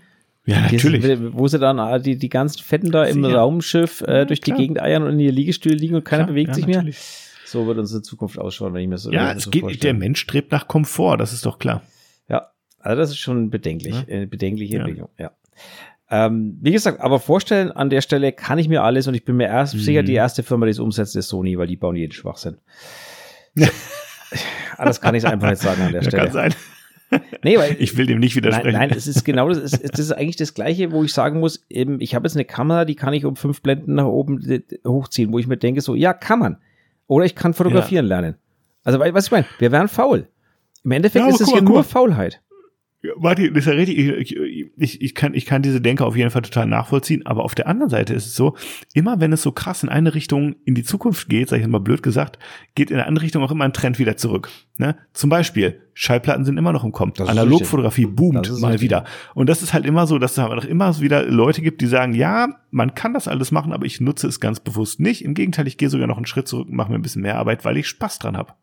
Ja, natürlich. Ist, wo sie dann äh, die, die ganzen Fetten da im Raumschiff äh, durch die Gegend eiern und in ihr Liegestühle liegen und keiner klar, bewegt ja, sich natürlich. mehr. So wird unsere Zukunft ausschauen, wenn ich mir so Ja, es so geht, vorstelle. der Mensch strebt nach Komfort, das ist doch klar. Ja, also das ist schon bedenklich, ja. äh, bedenkliche Entwicklung, ja. Ähm, wie gesagt, aber vorstellen an der Stelle kann ich mir alles und ich bin mir erst mhm. sicher, die erste Firma, die es umsetzt, ist Sony, weil die bauen jeden Schwachsinn. (laughs) Alles kann ich einfach nicht sagen an der Stelle. Kann sein. Nee, weil ich will dem nicht widersprechen. Nein, nein, es ist genau das, es ist, das ist eigentlich das Gleiche, wo ich sagen muss, eben, ich habe jetzt eine Kamera, die kann ich um fünf Blenden nach oben hochziehen, wo ich mir denke, so, ja, kann man. Oder ich kann fotografieren ja. lernen. Also, was ich meine, wir wären faul. Im Endeffekt ja, ist es hier nur Faulheit. Ja, Martin, das ist ja richtig. Ich, ich, ich, kann, ich kann diese Denke auf jeden Fall total nachvollziehen. Aber auf der anderen Seite ist es so, immer wenn es so krass in eine Richtung in die Zukunft geht, sag ich mal blöd gesagt, geht in eine andere Richtung auch immer ein Trend wieder zurück. Ne? Zum Beispiel, Schallplatten sind immer noch im Kommen. Analogfotografie boomt mal richtig. wieder. Und das ist halt immer so, dass es halt immer wieder Leute gibt, die sagen, ja, man kann das alles machen, aber ich nutze es ganz bewusst nicht. Im Gegenteil, ich gehe sogar noch einen Schritt zurück und mache mir ein bisschen mehr Arbeit, weil ich Spaß dran habe.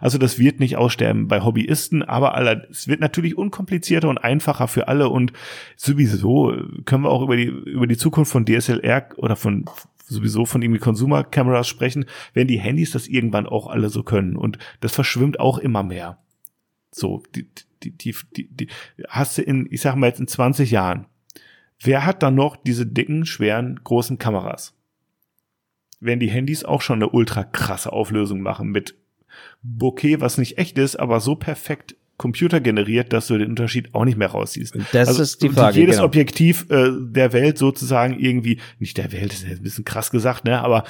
Also das wird nicht aussterben bei Hobbyisten, aber aller, es wird natürlich unkomplizierter und einfacher für alle und sowieso können wir auch über die, über die Zukunft von DSLR oder von sowieso von irgendwie Consumer Cameras sprechen, wenn die Handys das irgendwann auch alle so können und das verschwimmt auch immer mehr. So, die, die, die, die, die hast du in, ich sag mal jetzt in 20 Jahren, wer hat dann noch diese dicken, schweren, großen Kameras? Werden die Handys auch schon eine ultra krasse Auflösung machen mit Bokeh, was nicht echt ist, aber so perfekt Computer generiert, dass du den Unterschied auch nicht mehr raussiehst. Das also, ist die Frage. Jedes genau. Objektiv äh, der Welt sozusagen irgendwie, nicht der Welt, ist ein bisschen krass gesagt, ne, aber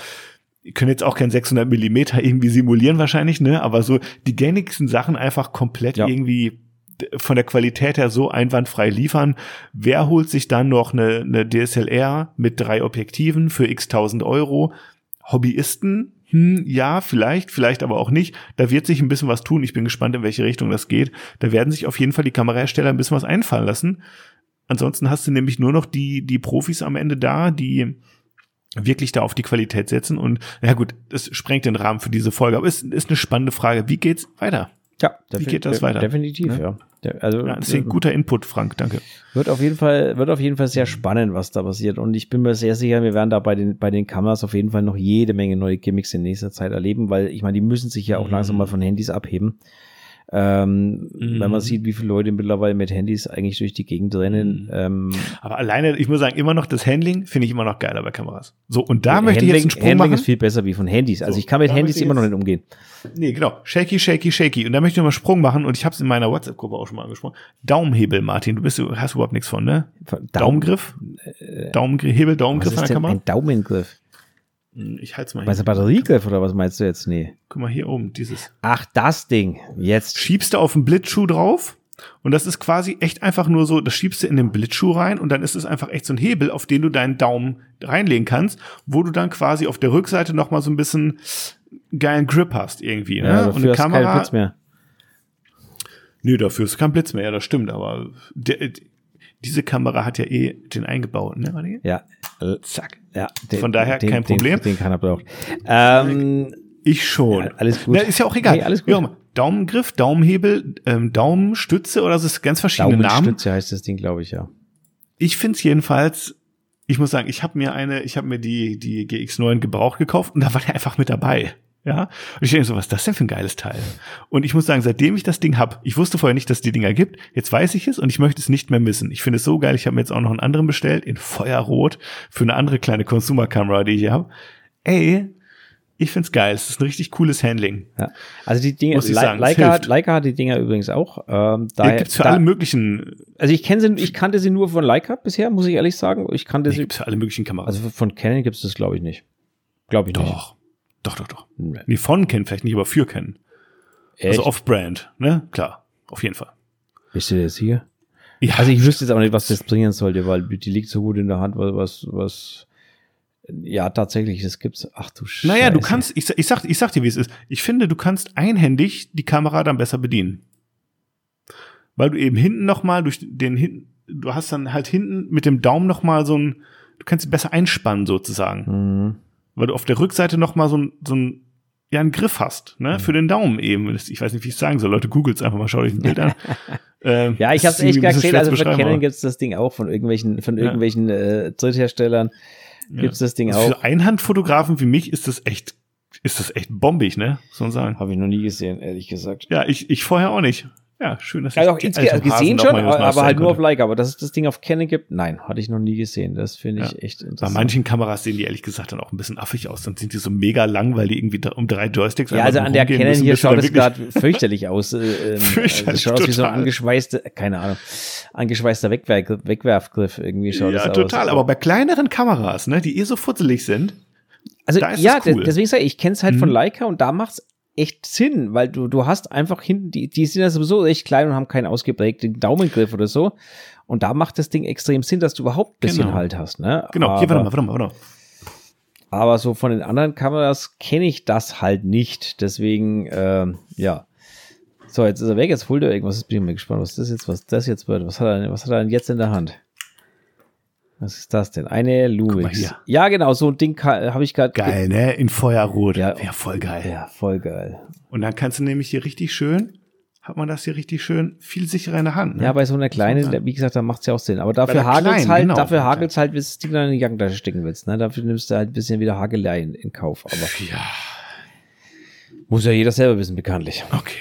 können jetzt auch kein 600 Millimeter irgendwie simulieren wahrscheinlich, ne, aber so die gängigsten Sachen einfach komplett ja. irgendwie von der Qualität her so einwandfrei liefern. Wer holt sich dann noch eine, eine DSLR mit drei Objektiven für x tausend Euro? Hobbyisten hm, ja, vielleicht, vielleicht aber auch nicht. Da wird sich ein bisschen was tun. Ich bin gespannt, in welche Richtung das geht. Da werden sich auf jeden Fall die Kamerahersteller ein bisschen was einfallen lassen. Ansonsten hast du nämlich nur noch die, die Profis am Ende da, die wirklich da auf die Qualität setzen. Und ja gut, das sprengt den Rahmen für diese Folge. Aber es ist eine spannende Frage. Wie geht's weiter? Ja, wie geht das weiter? Definitiv, ja. ja. Also, ja, ist ein guter Input, Frank, danke. Wird auf jeden Fall, wird auf jeden Fall sehr spannend, was da passiert. Und ich bin mir sehr sicher, wir werden da bei den, bei den Kameras auf jeden Fall noch jede Menge neue Gimmicks in nächster Zeit erleben, weil ich meine, die müssen sich ja auch mhm. langsam mal von Handys abheben. Ähm, mhm. Wenn man sieht, wie viele Leute mittlerweile mit Handys eigentlich durch die Gegend rennen. Mhm. Ähm, Aber alleine, ich muss sagen, immer noch das Handling finde ich immer noch geiler bei Kameras. So, und da möchte Handling, ich jetzt einen Sprung Handling machen. ist viel besser wie von Handys. Also so, ich kann mit Handys immer noch nicht umgehen. Nee, genau. Shaky, shaky, shaky. Und da möchte ich mal einen Sprung machen und ich habe es in meiner WhatsApp-Gruppe auch schon mal angesprochen. Daumenhebel, Martin. Du bist, hast überhaupt nichts von, ne? Daumen, Daumengriff? Äh, Daumengriff, Daumengriff an der Kamera? Ein Daumengriff. Hm, ich halte es mal. Was ist Batteriegriff oder was meinst du jetzt? Nee. Guck mal hier oben, dieses. Ach, das Ding. Jetzt. Schiebst du auf den Blitzschuh drauf und das ist quasi echt einfach nur so, das schiebst du in den Blitzschuh rein und dann ist es einfach echt so ein Hebel, auf den du deinen Daumen reinlegen kannst, wo du dann quasi auf der Rückseite nochmal so ein bisschen geilen Grip hast irgendwie. Ne? Ja, und eine Kamera. Blitz mehr. Nö, dafür ist kein Blitz mehr, ja, das stimmt, aber der, diese Kamera hat ja eh den eingebaut, ne? Ja. Zack. Ja. Den, Von daher den, kein Problem. Den, keiner braucht. Ähm, ich schon. Ja, alles gut. Na, ist ja auch egal. Nee, alles gut. Ja, Daumengriff, Daumenhebel, ähm, Daumenstütze oder das ist ganz verschiedene Namen. Daumenstütze heißt das Ding, glaube ich, ja. Ich finde es jedenfalls, ich muss sagen, ich habe mir eine, ich habe mir die, die GX9 gebraucht gekauft und da war der einfach mit dabei. Ja. Und ich denke so, was ist das denn für ein geiles Teil? Und ich muss sagen, seitdem ich das Ding hab, ich wusste vorher nicht, dass es die Dinger gibt, jetzt weiß ich es und ich möchte es nicht mehr missen. Ich finde es so geil, ich habe mir jetzt auch noch einen anderen bestellt, in Feuerrot, für eine andere kleine Consumer-Kamera, die ich hier habe. Ey, ich find's geil. Es ist ein richtig cooles Handling. Ja. Also die Dinge, Muss ich sagen, Leica, Leica hat die Dinger übrigens auch. Ähm, daher, gibt's für da, alle möglichen. Also ich kenne sie, ich kannte sie nur von Leica bisher, muss ich ehrlich sagen. Ich kannte nee, sie. Gibt's für alle möglichen Kameras. Also von Canon gibt's das, glaube ich, nicht. Glaube ich Doch. nicht. Doch. Doch, doch, nee, von kennen vielleicht nicht, aber für kennen. Also Echt? Also off-brand, ne? Klar, auf jeden Fall. Bist du jetzt hier? Ja. Also ich wüsste jetzt auch nicht, was das bringen sollte, weil die liegt so gut in der Hand, was, was, ja, tatsächlich, das gibt's. Ach du Scheiße. Naja, du kannst, ich, ich, sag, ich sag dir, wie es ist. Ich finde, du kannst einhändig die Kamera dann besser bedienen. Weil du eben hinten nochmal durch den hinten, du hast dann halt hinten mit dem Daumen nochmal so ein, du kannst sie besser einspannen sozusagen. Mhm weil du auf der Rückseite noch mal so ein, so ein ja, einen Griff hast, ne, mhm. für den Daumen eben. Ich weiß nicht, wie ich es sagen soll. Leute, googelt's einfach mal, schau euch ein Bild an. (laughs) ähm, ja, ich habe es echt gar gesehen. Also von Canon gibt's das Ding auch von irgendwelchen, von irgendwelchen ja. äh, Drittherstellern gibt's ja. das Ding also auch. Für Einhandfotografen wie mich ist das echt, ist das echt bombig, ne, so man sagen. Habe ich noch nie gesehen, ehrlich gesagt. Ja, ich, ich vorher auch nicht. Ja, schön, dass ich also auch insgesamt gesehen schon, aber halt nur auf Leica. Aber dass es das Ding auf Canon gibt, nein, hatte ich noch nie gesehen. Das finde ich ja. echt interessant. Bei manchen Kameras sehen die ehrlich gesagt dann auch ein bisschen affig aus. Dann sind die so mega lang, weil die irgendwie um drei Joysticks Ja, also an der Canon hier schaut es gerade (laughs) fürchterlich aus. Äh, ähm, fürchterlich, also schaut aus wie so ein angeschweißte, keine Ahnung, angeschweißter Wegwerf, Wegwerfgriff irgendwie schaut ja, es aus. Ja, total. Aber bei kleineren Kameras, ne, die eh so futzelig sind, also ja, cool. deswegen sage ich, ich kenne es halt mhm. von Leica und da macht's echt Sinn, weil du, du hast einfach hinten, die, die sind ja sowieso echt klein und haben keinen ausgeprägten Daumengriff oder so. Und da macht das Ding extrem Sinn, dass du überhaupt ein bisschen genau. Halt hast. Ne? Genau, aber, hier, warte mal, warte mal, warte mal. Aber so von den anderen Kameras kenne ich das halt nicht. Deswegen, äh, ja. So, jetzt ist er weg, jetzt holt er irgendwas. Jetzt bin ich mal gespannt, was das jetzt, was das jetzt wird. Was hat er, was hat er denn jetzt in der Hand? Was ist das denn? Eine Lumix. Ja, genau, so ein Ding habe ich gerade. Geil, ne? In Feuerrot. Ja, ja, voll geil. Ja, voll geil. Und dann kannst du nämlich hier richtig schön, hat man das hier richtig schön, viel sicherer in der Hand. Ne? Ja, bei so einer kleinen, wie gesagt, da macht es ja auch Sinn. Aber dafür hagelt's halt, genau. dafür hagelt's halt, bis du in die Jackentasche stecken willst. Ne? Dafür nimmst du halt ein bisschen wieder Hagelei in, in Kauf. Aber ja. Muss ja jeder selber wissen, bekanntlich. Okay.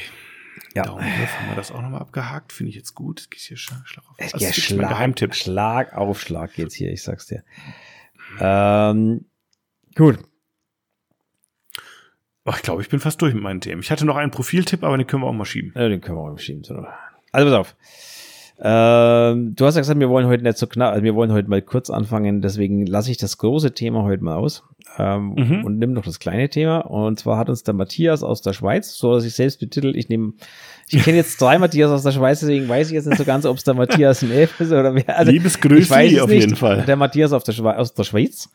Ja. Daumenwurf haben wir das auch nochmal abgehakt. Finde ich jetzt gut. Geht hier Schlag auf. Also, ja, Schlag, Geheimtipp. Schlag auf Schlag geht's hier, ich sag's dir. Ähm, gut. Oh, ich glaube, ich bin fast durch mit meinen Themen. Ich hatte noch einen Profiltipp, aber den können wir auch mal schieben. Ja, den können wir auch mal schieben. Also pass auf. Ähm, du hast ja gesagt, wir wollen heute nicht so knapp, also wir wollen heute mal kurz anfangen, deswegen lasse ich das große Thema heute mal aus ähm, mhm. und nimm noch das kleine Thema. Und zwar hat uns der Matthias aus der Schweiz, so dass ich selbst betitelt, ich nehme, ich kenne jetzt drei (laughs) Matthias aus der Schweiz, deswegen weiß ich jetzt nicht so ganz, ob es der Matthias in Elf ist oder wer. Also, Liebesgrüße auf nicht. jeden Fall. Der Matthias auf der Schwe aus der Schweiz.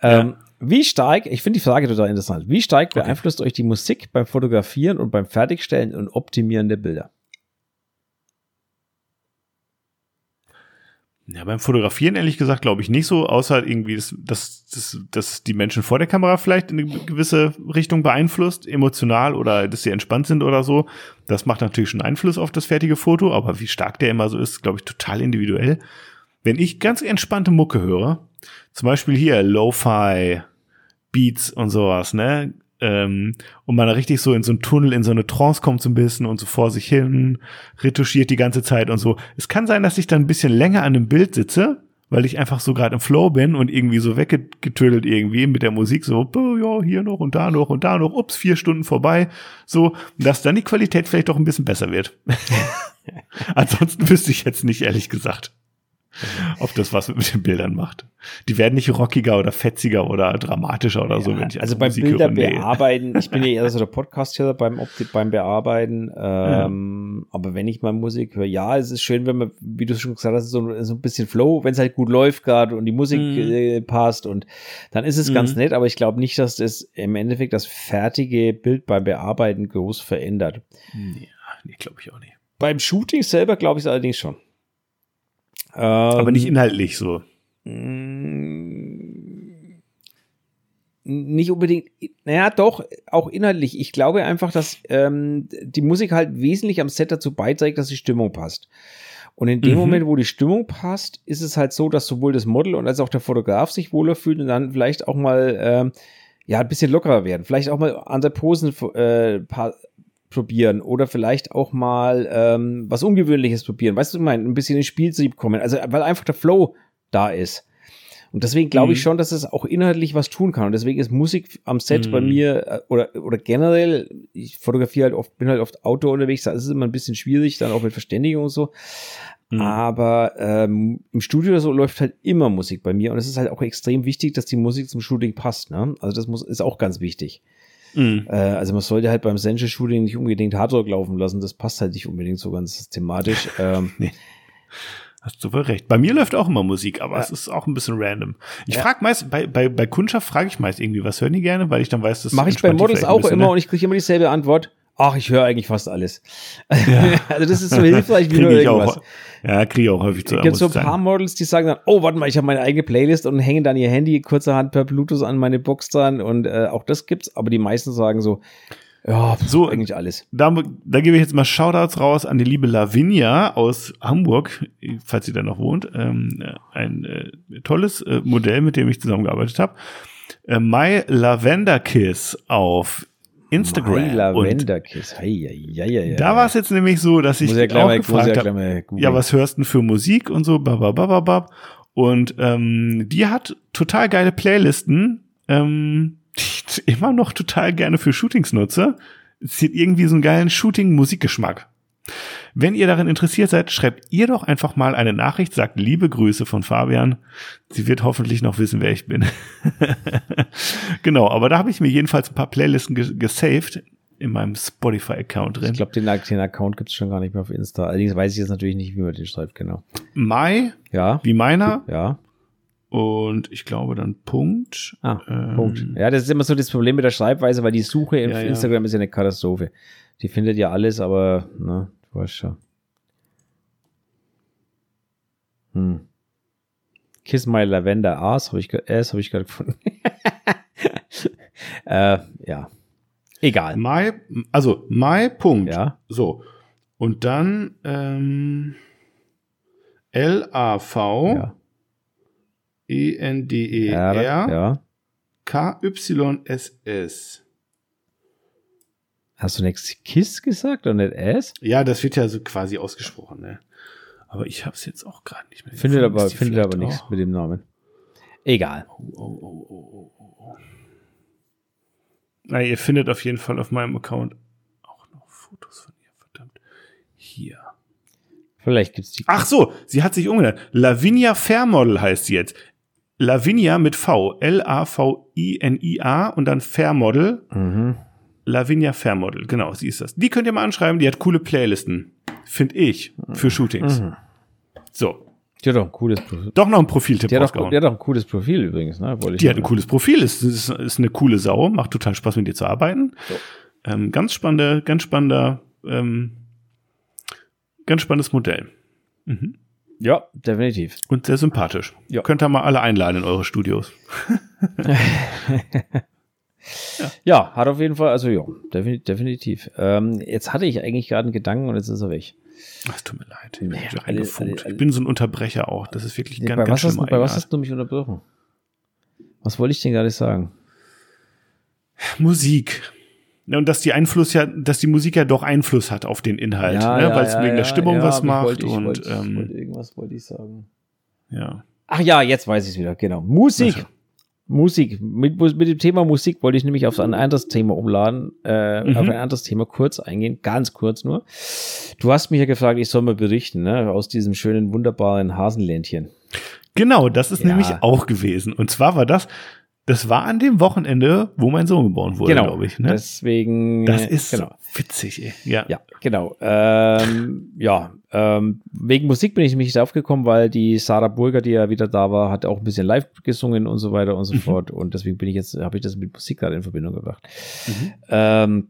Ähm, Wie stark, ich finde die Frage total interessant, wie stark okay. beeinflusst euch die Musik beim Fotografieren und beim Fertigstellen und Optimieren der Bilder? Ja, beim Fotografieren ehrlich gesagt glaube ich nicht so, außer irgendwie, dass, dass, dass, dass die Menschen vor der Kamera vielleicht in eine gewisse Richtung beeinflusst, emotional oder dass sie entspannt sind oder so. Das macht natürlich schon Einfluss auf das fertige Foto, aber wie stark der immer so ist, glaube ich, total individuell. Wenn ich ganz entspannte Mucke höre, zum Beispiel hier Lo-Fi, Beats und sowas, ne? Ähm, und man richtig so in so einen Tunnel, in so eine Trance kommt so ein bisschen und so vor sich hin, retuschiert die ganze Zeit und so. Es kann sein, dass ich dann ein bisschen länger an dem Bild sitze, weil ich einfach so gerade im Flow bin und irgendwie so weggetödelt irgendwie mit der Musik so, ja, hier noch und da noch und da noch, ups, vier Stunden vorbei, so, dass dann die Qualität vielleicht doch ein bisschen besser wird. (laughs) Ansonsten wüsste ich jetzt nicht, ehrlich gesagt (laughs) ob das was mit den Bildern macht. Die werden nicht rockiger oder fetziger oder dramatischer oder ja, so. Wenn ich also beim Musik Bilder höre, nee. bearbeiten, ich bin ja eher so der (laughs) Podcast-Hörer beim, beim Bearbeiten, ähm, ja. aber wenn ich mal Musik höre, ja, es ist schön, wenn man, wie du schon gesagt hast, so, so ein bisschen Flow, wenn es halt gut läuft gerade und die Musik mhm. äh, passt und dann ist es mhm. ganz nett, aber ich glaube nicht, dass das im Endeffekt das fertige Bild beim Bearbeiten groß verändert. Ja, nee, glaube ich auch nicht. Beim Shooting selber glaube ich es allerdings schon. Ähm, Aber nicht inhaltlich so. Nicht unbedingt, naja, doch, auch inhaltlich. Ich glaube einfach, dass ähm, die Musik halt wesentlich am Set dazu beiträgt, dass die Stimmung passt. Und in dem mhm. Moment, wo die Stimmung passt, ist es halt so, dass sowohl das Model und als auch der Fotograf sich wohler fühlen und dann vielleicht auch mal ähm, ja ein bisschen lockerer werden. Vielleicht auch mal andere Posen äh, probieren oder vielleicht auch mal ähm, was Ungewöhnliches probieren. Weißt du, ich meine, ein bisschen ins Spieltrieb kommen. Also, weil einfach der Flow da ist. Und deswegen glaube ich mhm. schon, dass es auch inhaltlich was tun kann. Und deswegen ist Musik am Set mhm. bei mir äh, oder, oder generell, ich fotografiere halt oft, bin halt oft Auto unterwegs, da ist es immer ein bisschen schwierig, dann auch mit Verständigung und so. Mhm. Aber ähm, im Studio oder so läuft halt immer Musik bei mir. Und es ist halt auch extrem wichtig, dass die Musik zum Shooting passt. Ne? Also das muss, ist auch ganz wichtig. Mhm. Äh, also man sollte halt beim Essential Shooting nicht unbedingt Hardrock laufen lassen. Das passt halt nicht unbedingt so ganz thematisch. (laughs) Ähm, nee. Hast du wohl recht. Bei mir läuft auch immer Musik, aber ja. es ist auch ein bisschen random. Ich ja. frage meist, bei, bei, bei Kundschaft frage ich meist irgendwie, was hören die gerne, weil ich dann weiß, das Mache ich bei Models auch immer ne? und ich kriege immer dieselbe Antwort. Ach, ich höre eigentlich fast alles. Ja. (laughs) also das ist so hilfreich wie nur irgendwas. Auch, ja, kriege ich auch häufig zu. Es gibt so ein paar Models, die sagen dann, oh, warte mal, ich habe meine eigene Playlist und hängen dann ihr Handy kurzerhand per Bluetooth an meine Box dran und äh, auch das gibt's, aber die meisten sagen so, ja, so eigentlich alles. Da, da gebe ich jetzt mal Shoutouts raus an die liebe Lavinia aus Hamburg, falls sie da noch wohnt. Ähm, ein äh, tolles äh, Modell, mit dem ich zusammengearbeitet habe. Äh, My Lavender Kiss auf Instagram. My Lavender Kiss. Hey, ja, ja, ja, da war es jetzt nämlich so, dass ich ja auch mal, gefragt ja habe, ja, was hörst du denn für Musik und so, bababababab. Und ähm, die hat total geile Playlisten, ähm, die ich immer noch total gerne für Shootings nutze. Sie hat irgendwie so einen geilen Shooting-Musikgeschmack. Wenn ihr darin interessiert seid, schreibt ihr doch einfach mal eine Nachricht, sagt liebe Grüße von Fabian. Sie wird hoffentlich noch wissen, wer ich bin. (laughs) genau, aber da habe ich mir jedenfalls ein paar Playlisten gesaved in meinem Spotify-Account drin. Ich glaube, den, den, Account gibt es schon gar nicht mehr auf Insta. Allerdings weiß ich jetzt natürlich nicht, wie man den schreibt, genau. Mai, ja. wie meiner. Ja. Und ich glaube dann Punkt. Ah, ähm, Punkt. Ja, das ist immer so das Problem mit der Schreibweise, weil die Suche Ja, ja. Instagram ist ja eine Katastrophe. Die findet ja alles, aber, na, du weißt schon. Hm. Kiss My Lavender Ass habe ich, Ass habe ich gerade gefunden. (laughs) äh, ja. Egal. Mai, also Mai, Punkt. Ja. So. Und dann ähm, L-A-V Ja. E E-N-D-E-R ja. K-Y-S-S. Hast du next Kiss gesagt und nicht Ass? Ja, das wird ja so quasi ausgesprochen, ne? Aber ich habe es jetzt auch gerade nicht mehr. Findet aber, findet aber nichts auch- mit dem Namen. Egal. Oh, oh, oh, oh, oh, oh. Na, ihr findet auf jeden Fall auf meinem Account auch noch Fotos von ihr, verdammt. Hier. Vielleicht gibt's die. Ach so, sie hat sich umgenannt. Lavinia Fairmodel heißt sie jetzt. Lavinia mit V. L-A-V-I-N-I-A und dann Fairmodel. Mhm. Lavinia Fairmodel, genau, sie ist das. Die könnt ihr mal anschreiben, die hat coole Playlisten. Finde ich. Für Shootings. Mhm. So. Die hat doch ein cooles Profil. Doch noch ein Profiltipp Die hat, rausgehauen. die hat auch ein cooles Profil übrigens, ne? Wollte ich Die hat ein cooles Profil, ist, ist, ist eine coole Sau, macht total Spaß mit dir zu arbeiten. Ähm, ganz spannende, ganz spannender, ähm, ganz spannendes Modell. Mhm. Ja, definitiv. Und sehr sympathisch. Ja. Könnt ihr mal alle einladen in eure Studios. (laughs) (laughs) Ja, hat auf jeden Fall, also ja, definitiv. Ähm, jetzt hatte ich eigentlich gerade einen Gedanken und jetzt ist er weg. Ach, Es tut mir leid. Ich, bin hier alle- alle- alle- ich bin so ein Unterbrecher auch. Das ist wirklich Nee, ganz, bei, ganz was hast, bei was hast du mich unterbrochen? Was wollte ich denn gerade sagen? Musik. Ja, und dass die Einfluss ja, dass die Musik ja doch Einfluss hat auf den Inhalt, Ja, ne? ja, weil es ja, wegen der ja, Stimmung ja, was macht wollte- ich und wollte- ähm, wollte irgendwas wollte ich sagen. ja. Ach ja, jetzt weiß ich es wieder, genau. Musik. Musik. Mit, mit dem Thema Musik wollte ich nämlich auf ein anderes Thema umladen, äh, Mhm. auf ein anderes Thema kurz eingehen, ganz kurz nur. Du hast mich ja gefragt, ich soll mal berichten, ne, aus diesem schönen, wunderbaren Hasenländchen. Genau, das ist Ja. nämlich auch gewesen. Und zwar war das, das war an dem Wochenende, wo mein Sohn geboren wurde, genau. glaube ich. Ne? Deswegen. Das ist genau. witzig, ey. Ja. Ja, genau. Ähm, ja, ähm, wegen Musik bin ich nämlich drauf gekommen, weil die Sarah Burger, die ja wieder da war, hat auch ein bisschen live gesungen und so weiter und so Mhm. fort. Und deswegen bin ich jetzt, habe ich das mit Musik gerade in Verbindung gebracht. Mhm. Ähm,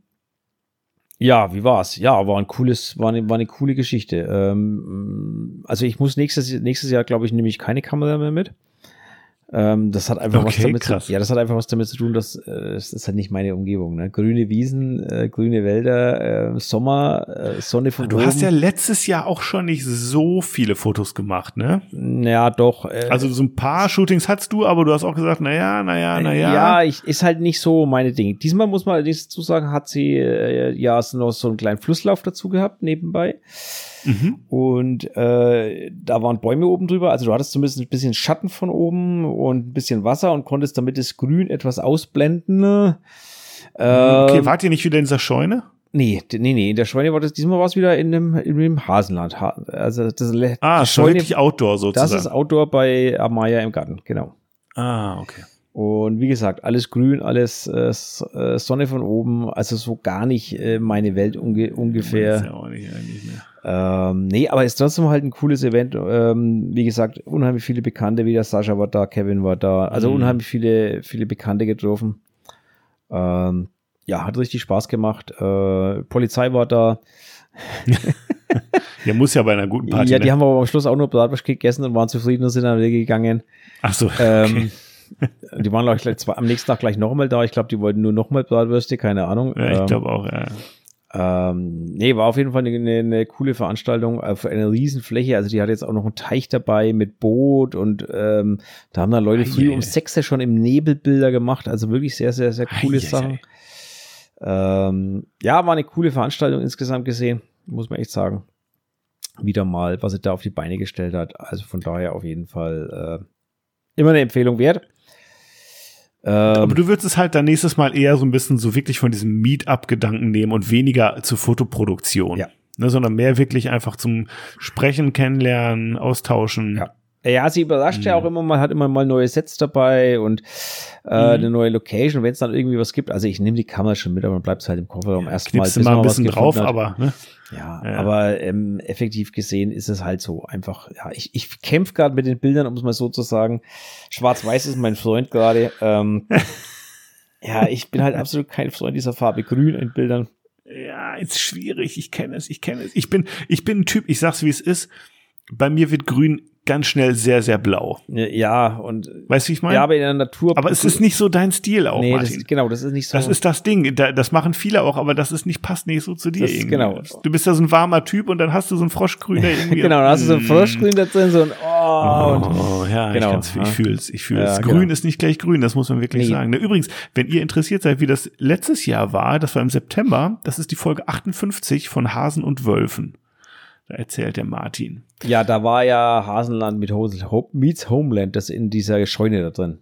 ja, wie war's? Ja, war ein cooles, war eine, war eine coole Geschichte. Ähm, also ich muss nächstes, nächstes Jahr, glaube ich, nehme ich keine Kamera mehr mit. Ähm, das hat einfach was Okay, damit krass. zu, ja, das hat einfach was damit zu tun, dass äh, es ist halt nicht meine Umgebung. Ne? Grüne Wiesen, äh, grüne Wälder, äh, Sommer, äh, Sonne von Du oben. hast ja letztes Jahr auch schon nicht so viele Fotos gemacht, ne? ja doch. Äh, Also so ein paar Shootings hattest du, aber du hast auch gesagt, naja, naja, naja. Ja, ich, ist halt nicht so meine Dinge. Diesmal muss man allerdings dazu sagen, hat sie äh, ja noch so einen kleinen Flusslauf dazu gehabt nebenbei. Mhm. Und äh, da waren Bäume oben drüber. Also du hattest zumindest ein bisschen Schatten von oben und ein bisschen Wasser und konntest damit das Grün etwas ausblenden. Okay, Ähm, wart ihr nicht wieder in dieser Scheune? nee, nee, nee. In der Scheune war das, diesmal war es wieder in dem, in dem Hasenland. Ha also das, Ah, schon wirklich Outdoor das sozusagen. ist Outdoor bei Amaya im Garten, genau. ah, okay. Und wie gesagt, alles grün, alles äh, äh, Sonne von oben, also so gar nicht äh, meine Welt unge ungefähr. ja auch nicht eigentlich mehr. Ähm, nee, aber ist trotzdem halt ein cooles Event. Ähm, wie gesagt, unheimlich viele Bekannte wieder. Sascha war da, Kevin war da. Also Mhm. unheimlich viele, viele Bekannte getroffen. Ähm, ja, hat richtig Spaß gemacht. Äh, Polizei war da. (laughs) Ja, muss ja bei einer guten Party. ja, die ne? haben aber am Schluss auch nur Bratwurst gegessen und waren zufrieden und sind dann wieder gegangen. Ach so. Ähm, Die waren auch gleich, zwei, am nächsten Tag gleich nochmal da. Ich glaube, die wollten nur nochmal Bratwürste, keine Ahnung. ja, ich Ähm, glaube auch, ja. Ähm, nee, war auf jeden Fall eine, eine, coole Veranstaltung auf einer riesen Fläche. Also die hat jetzt auch noch einen Teich dabei mit Boot und ähm, da haben dann Leute früh um sechs schon im Nebel Bilder gemacht. Also wirklich sehr, sehr, sehr coole Eieiei. Sachen. Ähm, ja, war eine coole Veranstaltung insgesamt gesehen, muss man echt sagen. Wieder mal, was er da auf die Beine gestellt hat. Also von daher auf jeden Fall äh, immer eine Empfehlung wert. Ähm, Aber du würdest es halt dann nächstes Mal eher so ein bisschen so wirklich von diesem Meetup-Gedanken nehmen und weniger zur Fotoproduktion. Ja. Ne, sondern mehr wirklich einfach zum Sprechen, Kennenlernen, Austauschen. Ja. Ja, sie überrascht mhm. ja auch immer mal, hat immer mal neue Sets dabei und äh, mhm. eine neue Location, wenn es dann irgendwie was gibt. Also ich nehme die Kamera schon mit, aber man bleibt halt im Kofferraum ja, erstmal. Mal, mal ein bisschen drauf, hat. aber ne? Ja, ja. aber ähm, effektiv gesehen ist es halt so einfach, ja, ich, ich kämpfe gerade mit den Bildern, um es mal so zu sagen. Schwarz-Weiß ist mein Freund gerade. Ähm, (laughs) ja, ich bin halt absolut kein Freund dieser Farbe Grün in Bildern. Ja, ist schwierig. Ich kenne es, ich kenne es. Ich bin, ich bin ein Typ, ich sag's wie es ist. Bei mir wird Grün ganz schnell sehr, sehr blau. Ja, und. Weißt du, ich meine? Ja, aber in der Natur. Aber es ist nicht so dein Stil auch. Nee, das, genau, das ist nicht so. Das ist das Ding. das machen viele auch, aber das ist nicht, passt nicht so zu dir. Das, genau. Du bist ja so ein warmer Typ und dann hast du so ein Froschgrün da (laughs) irgendwie. genau, dann hast du so ein mm. Froschgrün da drin, so ein, oh, oh ja, genau. ich, ich fühl's, ich fühl's. Ja, grün genau. ist nicht gleich grün, das muss man wirklich nee. sagen. Übrigens, wenn ihr interessiert seid, wie das letztes Jahr war, das war im September, das ist die Folge 58 von Hasen und Wölfen. Da erzählt der Martin. Ja, da war ja Hasenland mit Ho Meets Homeland, das in dieser Scheune da drin.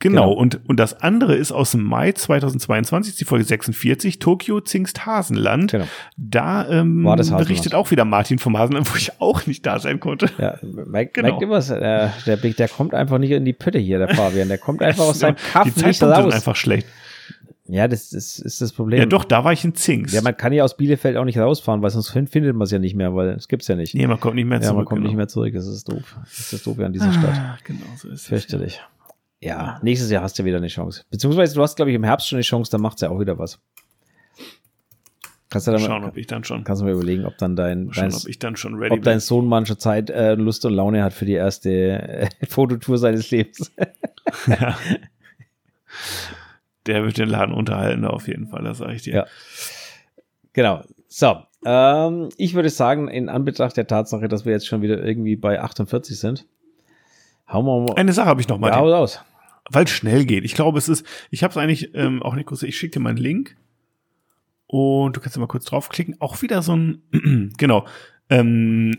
Genau, genau, Und, und das andere ist aus dem Mai 2022, die Folge 46, Tokio Zingst Hasenland. Genau. Da ähm, War das berichtet auch wieder Martin vom Hasenland, wo ich auch nicht da sein konnte. Ja, Mike, genau. Mike Immers, äh, der, der kommt einfach nicht in die Pötte hier, der Fabian. Der kommt (laughs) einfach aus seinem Kaff die nicht raus. Sind einfach schlecht. Ja, das, das ist das Problem. Ja, doch, da war ich in Zings. Ja, man kann ja aus Bielefeld auch nicht rausfahren, weil sonst findet man es ja nicht mehr, weil es gibt's ja nicht. Nee, man kommt nicht mehr zurück. Ja, man kommt genau. nicht mehr zurück. Das ist doof. Das ist doof an dieser ah, Stadt. Genau, so ist es. Fürchterlich. Ja. ja, nächstes Jahr hast du wieder eine Chance. Beziehungsweise du hast, glaube ich, im Herbst schon eine Chance, dann macht's ja auch wieder was. Kannst du dann schauen, mal, ob ich dann schon. Kannst du mir überlegen, ob dann dein, schauen, dein ob ich dann schon ready ob dein Sohn manche Zeit äh, Lust und Laune hat für die erste äh, (laughs) Fototour seines Lebens. (laughs) ja der wird den Laden unterhalten, auf jeden Fall, das sage ich dir. Ja. Genau. So, ähm, ich würde sagen, in Anbetracht der Tatsache, dass wir jetzt schon wieder irgendwie bei 48 sind, hauen wir mal. Eine Sache habe ich noch mal. Ja, raus. Weil es schnell geht. Ich glaube, es ist, ich habe es eigentlich ähm, auch nicht kurz, ich schicke dir mal einen Link und du kannst mal kurz draufklicken. Auch wieder so ein, (clears throat) genau. Ähm,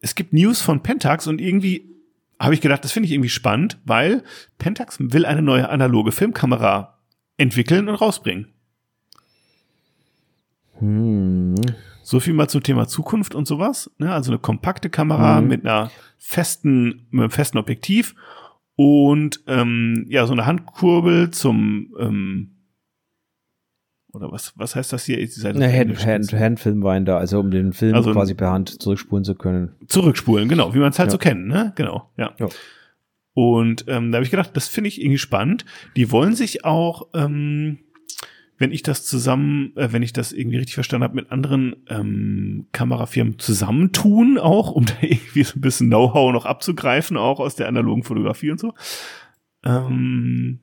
es gibt News von Pentax und irgendwie habe ich gedacht, das finde ich irgendwie spannend, weil Pentax will eine neue analoge Filmkamera entwickeln und rausbringen. Hm. So viel mal zum Thema Zukunft und sowas. Ne? Also eine kompakte Kamera hm. mit einer festen, mit einem festen Objektiv und ähm, ja, so eine Handkurbel zum ähm, oder was, was heißt das hier? Eine Hand, Hand, Handfilmwinder, also um den Film also quasi per Hand zurückspulen zu können. Zurückspulen, genau, wie man es halt ja. so kennt, ne? Genau, ja. ja. Und ähm, da habe ich gedacht, das finde ich irgendwie spannend. Die wollen sich auch, ähm, wenn ich das zusammen, äh, wenn ich das irgendwie richtig verstanden habe, mit anderen ähm, Kamerafirmen zusammentun, auch, um (laughs) da irgendwie so ein bisschen Know-how noch abzugreifen, auch aus der analogen Fotografie und so. Ähm,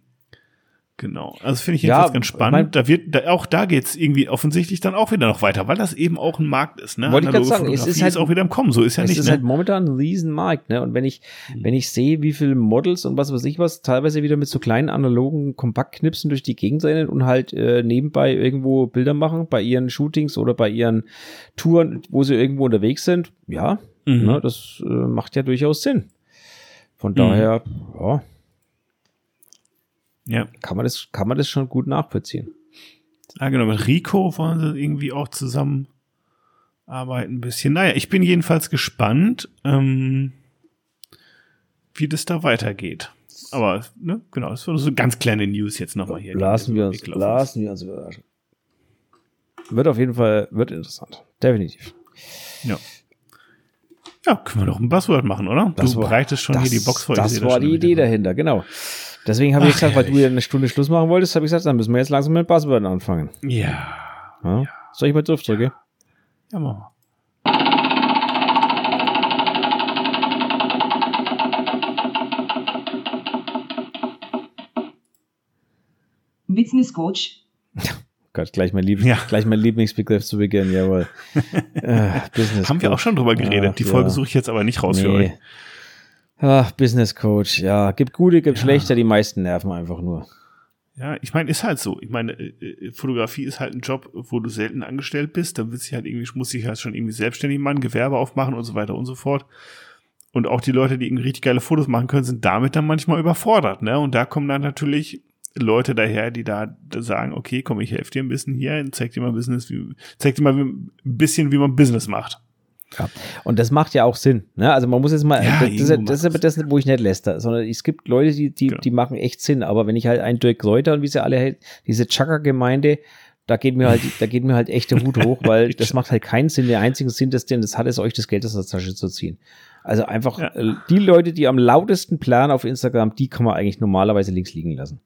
Genau. Also finde ich jedenfalls ja, ganz spannend. Da wird, da, auch da geht's irgendwie offensichtlich dann auch wieder noch weiter, weil das eben auch ein Markt ist. Ne? Wollte ich gerade sagen, es ist, halt, ist auch wieder im Kommen, so ist ja es nicht. Es ist ne? halt momentan ein Riesenmarkt, ne? Und wenn ich, mhm. wenn ich sehe, wie viele Models und was weiß ich was, teilweise wieder mit so kleinen analogen Kompaktknipsen durch die Gegend rennen und halt äh, nebenbei irgendwo Bilder machen, bei ihren Shootings oder bei ihren Touren, wo sie irgendwo unterwegs sind, ja, mhm. ne, das äh, macht ja durchaus Sinn. Von daher, mhm. ja ja. Kann man das, kann man das schon gut nachvollziehen. Ja, genau. Mit Rico wollen sie irgendwie auch zusammen arbeiten ein bisschen. Naja, ich bin jedenfalls gespannt, ähm, wie das da weitergeht. Aber, ne, genau, das war so ganz kleine News jetzt nochmal hier. Lassen wir uns, lassen wir uns überraschen. Wird auf jeden Fall, wird interessant. Definitiv. Ja. Ja, können wir doch ein Buzzword machen, oder? Das du bereitest schon das, hier die Box vor. Das war die Idee dahinter, genau. Deswegen habe ich gesagt, weil du ja eine Stunde Schluss machen wolltest, habe ich gesagt, dann müssen wir jetzt langsam mit Buzzword anfangen. Ja. ja. ja. Soll ich mal drauf drücken? Ja, machen wir. Business Coach. (laughs) Gott, gleich mein, Liebling, ja. gleich mein Lieblingsbegriff zu Beginn, jawohl. äh, (laughs) Business Haben Coach. wir auch schon drüber geredet. Ach, Die Folge ja. suche ich jetzt aber nicht raus nee. für euch. Ach, Business Coach, ja. Gibt gute, gibt ja. schlechte, die meisten nerven einfach nur. Ja, ich meine, ist halt so. Ich meine, äh, äh, Fotografie ist halt ein Job, wo du selten angestellt bist. Da willst du halt irgendwie, muss ich halt schon irgendwie selbstständig machen, Gewerbe aufmachen und so weiter und so fort. Und auch die Leute, die irgendwie richtig geile Fotos machen können, sind damit dann manchmal überfordert, ne? Und da kommen dann natürlich Leute daher, die da sagen, okay, komm, ich helfe dir ein bisschen hier, zeig dir mal Business, wie, zeig dir mal ein bisschen, wie man Business macht. Ja. Und das macht ja auch Sinn. Ne? Also man muss jetzt mal, ja, das, das, das, ist aber das, wo ich nicht läster, sondern es gibt Leute, die, die, genau. die machen echt Sinn. Aber wenn ich halt einen Dirk Kräuter und wie sie alle halt, diese Chakra-Gemeinde, da geht mir halt, da geht mir halt echt der Hut hoch, weil (laughs) das macht halt keinen Sinn. Der einzige Sinn, das denn, das hat es euch das Geld aus der Tasche zu ziehen. Also einfach ja. Äh, die Leute, die am lautesten planen auf Instagram, die kann man eigentlich normalerweise links liegen lassen.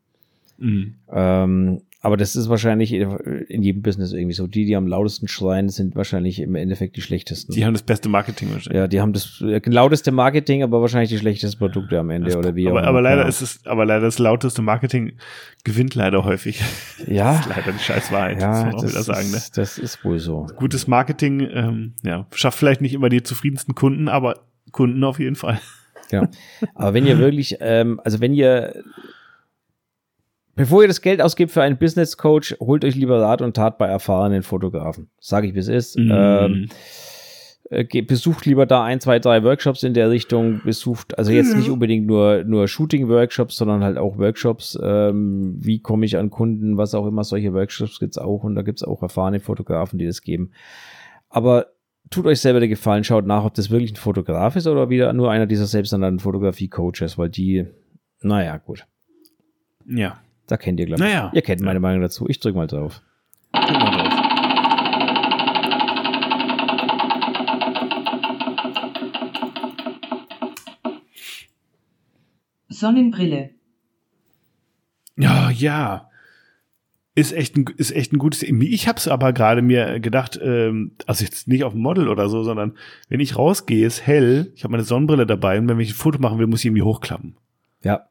Mhm. Ähm, aber das ist wahrscheinlich in jedem Business irgendwie so. Die, die am lautesten schreien, sind wahrscheinlich im Endeffekt die schlechtesten. Die haben das beste Marketing wahrscheinlich. Ja, die haben das äh, lauteste Marketing, aber wahrscheinlich die schlechtesten Produkte am Ende das, oder wie aber, aber leider ist es, aber leider das lauteste Marketing gewinnt leider häufig. Ja. (laughs) Das ist leider die scheiß Wahrheit. Ja, das, muss man wieder sagen, ne? ist, das ist wohl so. Gutes Marketing, ähm, ja, schafft vielleicht nicht immer die zufriedensten Kunden, aber Kunden auf jeden Fall. Ja. Aber wenn ihr wirklich, ähm, also wenn ihr Bevor ihr das Geld ausgibt für einen Business Coach, holt euch lieber Rat und Tat bei erfahrenen Fotografen. Sage ich, wie es ist. Mm. Ähm, äh, besucht lieber da ein, zwei, drei Workshops in der Richtung. Besucht, also jetzt nicht unbedingt nur, nur Shooting-Workshops, sondern halt auch Workshops. Ähm, wie komme ich an Kunden, was auch immer. Solche Workshops gibt's auch und da gibt's auch erfahrene Fotografen, die das geben. Aber tut euch selber den Gefallen, schaut nach, ob das wirklich ein Fotograf ist oder wieder nur einer dieser selbsternannten Fotografie-Coaches, weil die, naja, gut. Ja. Da kennt ihr, glaube ich. Naja. Ihr kennt meine Meinung dazu. Ich drück mal drauf. Drück mal drauf. Sonnenbrille. Ja, ja. Ist echt ein, ist echt ein gutes. Ich habe es aber gerade mir gedacht, ähm, also jetzt nicht auf dem Model oder so, sondern wenn ich rausgehe, ist hell. Ich habe meine Sonnenbrille dabei und wenn ich ein Foto machen will, muss ich irgendwie hochklappen. Ja.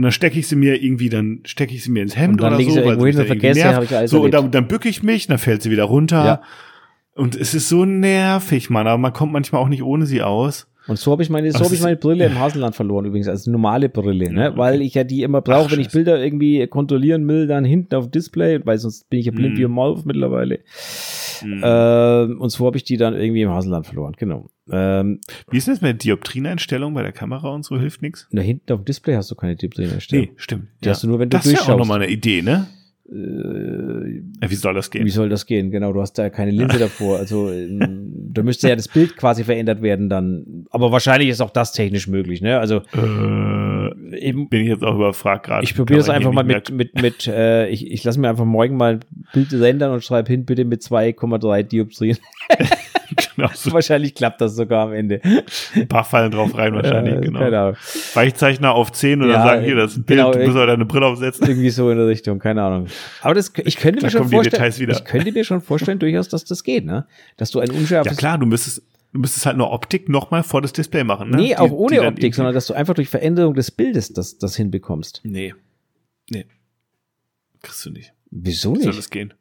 Und dann stecke ich sie mir irgendwie, dann stecke ich sie mir ins Hemd oder so, weil sie vergesse, nervt. Ich alles so, und dann, dann bücke ich mich, dann fällt sie wieder runter. Ja. Und es ist so nervig, Mann, aber man kommt manchmal auch nicht ohne sie aus. Und so habe ich meine, so habe ich meine Brille im Haselland verloren übrigens, also normale Brille, ne? Weil ich ja die immer brauche, wenn ich Bilder irgendwie kontrollieren will, dann hinten auf Display, weil sonst bin ich ja blind hm. wie ein Maul mittlerweile. Mhm. Ähm, und so habe ich die dann irgendwie im Haselland verloren, genau. Ähm, Wie ist das mit der Dioptrieneinstellung bei der Kamera und so? Hilft nichts? Da hinten auf dem Display hast du keine Dioptrieneinstellung. Nee, stimmt. Die ja. hast du nur, wenn du das durchschaust. Das ist ja auch nochmal eine Idee, ne? Äh, wie soll das gehen? Wie soll das gehen? Genau, du hast da keine Linse (laughs) davor. Also ähm, da müsste ja das Bild quasi verändert werden dann. Aber wahrscheinlich ist auch das technisch möglich, ne? Also äh, eben, bin ich jetzt auch überfragt gerade. Ich probiere das einfach mal mit, mit, mit, äh, ich, ich lasse mir einfach morgen mal ein Bild rendern und schreibe hin, bitte mit 2,3 Dioptrien. (laughs) (laughs) genau (laughs) so. Wahrscheinlich klappt das sogar am Ende. Ein paar fallen drauf rein wahrscheinlich, äh, genau. Keine Ahnung. Weichzeichner auf 10 und ja, dann sagen, hier, das ist ein Bild, genau, du musst halt deine Brille aufsetzen. Irgendwie so in der Richtung, keine Ahnung. Aber das, ich könnte mir schon vorstellen, ich könnte mir schon vorstellen durchaus, dass das geht, ne? Dass du ein unscharfes... Ja klar, du müsstest, du müsstest halt nur Optik nochmal vor das Display machen, ne? Nee, auch die, ohne die Optik, sondern dass du einfach durch Veränderung des Bildes das, das hinbekommst. Nee. Nee. Kriegst du nicht. Wieso nicht? Wie soll das gehen?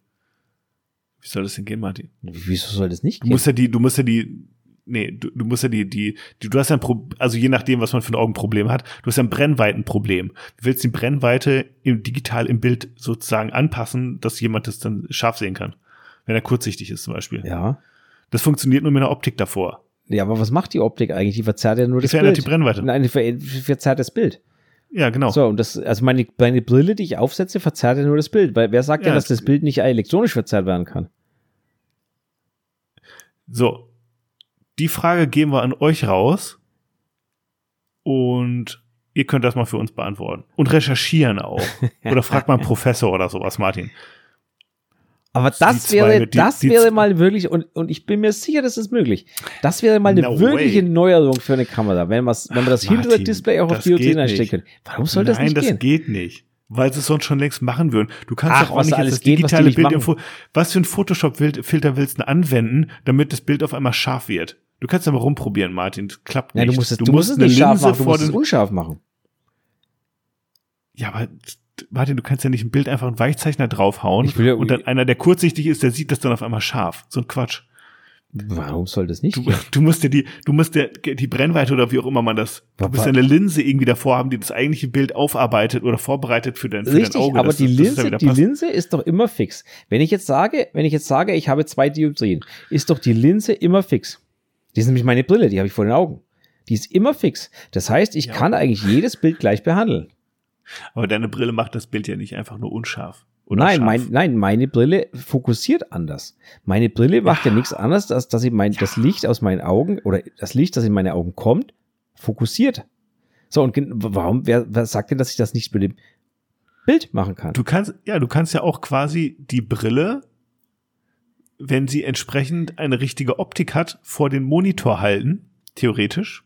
Wie soll das denn gehen, Martin? Wieso soll das nicht gehen? Du musst ja die, du musst ja die, nee, du, du musst ja die, die, die, du hast ja ein Problem, also je nachdem, was man für ein Augenproblem hat, du hast ja ein Brennweitenproblem. Du willst die Brennweite im, digital im Bild sozusagen anpassen, dass jemand das dann scharf sehen kann. Wenn er kurzsichtig ist zum Beispiel. Ja. Das funktioniert nur mit einer Optik davor. Ja, aber was macht die Optik eigentlich? Die verzerrt ja nur die das verändert Bild. die Brennweite. Nein, die verzerrt das Bild. Ja, genau. So, und das, also meine, meine Brille, die ich aufsetze, verzerrt ja nur das Bild. Weil wer sagt ja, denn, dass das Bild nicht elektronisch verzerrt werden kann? So, die Frage geben wir an euch raus und ihr könnt das mal für uns beantworten. Und recherchieren auch. (laughs) Oder fragt mal einen Professor oder sowas, Martin. Aber das wäre, die, das die, wäre mal wirklich, und, und ich bin mir sicher, das ist möglich. Das wäre mal eine no wirkliche way. Neuerung für eine Kamera, wenn, wenn man das hintere Display auch auf die einstellen könnte. Warum soll das nicht gehen? Nein, das geht nicht weil sie es sonst schon längst machen würden. Du kannst Ach, doch auch nicht jetzt das digitale Bild im Was für ein Photoshop-Filter willst du anwenden, damit das Bild auf einmal scharf wird? Du kannst aber rumprobieren, Martin. Das klappt nicht. Ja, du musst es, du, du musst es nicht scharf machen, du musst es unscharf machen. Ja, aber Martin, du kannst ja nicht ein Bild einfach einen Weichzeichner draufhauen ja, und dann einer, der kurzsichtig ist, der sieht das dann auf einmal scharf. So ein Quatsch. Warum soll das nicht? Du, du musst dir die, du musst dir die Brennweite oder wie auch immer man das, du musst ja eine Linse irgendwie davor haben, die das eigentliche Bild aufarbeitet oder vorbereitet für dein, für Richtig, dein Auge. aber die das- Linse, da die. Linse ist doch immer fix. Wenn ich jetzt sage, wenn ich jetzt sage, ich habe zwei Dioptrien, ist doch die Linse immer fix. Die ist nämlich meine Brille, die habe ich vor den Augen. Die ist immer fix. Das heißt, ich Ja. kann eigentlich jedes Bild gleich behandeln. Aber deine Brille macht das Bild ja nicht einfach nur unscharf. Oder Nein, mein, nein, meine Brille fokussiert anders. Meine Brille macht ja, nichts anderes, als dass sie mein, das Licht aus meinen Augen oder das Licht, das in meine Augen kommt, fokussiert. So, und warum, wer, wer sagt denn, dass ich das nicht mit dem Bild machen kann? Du kannst, ja, du kannst ja auch quasi die Brille, wenn sie entsprechend eine richtige Optik hat, vor den Monitor halten, theoretisch,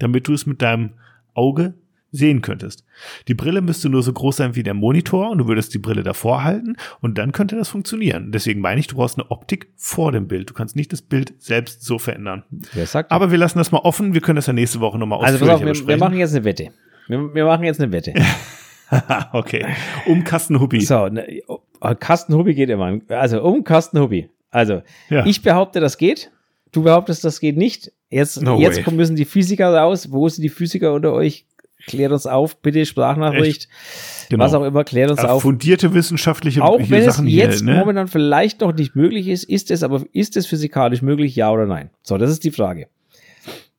damit du es mit deinem Auge sehen könntest. Die Brille müsste nur so groß sein wie der Monitor und du würdest die Brille davor halten und dann könnte das funktionieren. Deswegen meine ich, du brauchst eine Optik vor dem Bild. Du kannst nicht das Bild selbst so verändern. wer sagt Aber wir lassen das mal offen. Wir können das ja nächste Woche nochmal Also ausführlicher auf, wir, wir machen jetzt eine Wette. Wir, wir machen jetzt eine Wette. (laughs) okay. Um Kastenhuppi. So, ne, oh, Kastenhobby geht immer. Also um Kastenhobby. Also Ja. ich behaupte, das geht. Du behauptest, das geht nicht. Jetzt, No jetzt way. müssen die Physiker raus. Wo sind die Physiker unter euch? Klärt uns auf, bitte Sprachnachricht. Genau. Was auch immer, klärt uns Ja, auf. fundierte wissenschaftliche Auch wenn es Sachen hier, jetzt ne? momentan vielleicht noch nicht möglich ist, ist es aber, ist es physikalisch möglich, ja oder nein? So, das ist die Frage.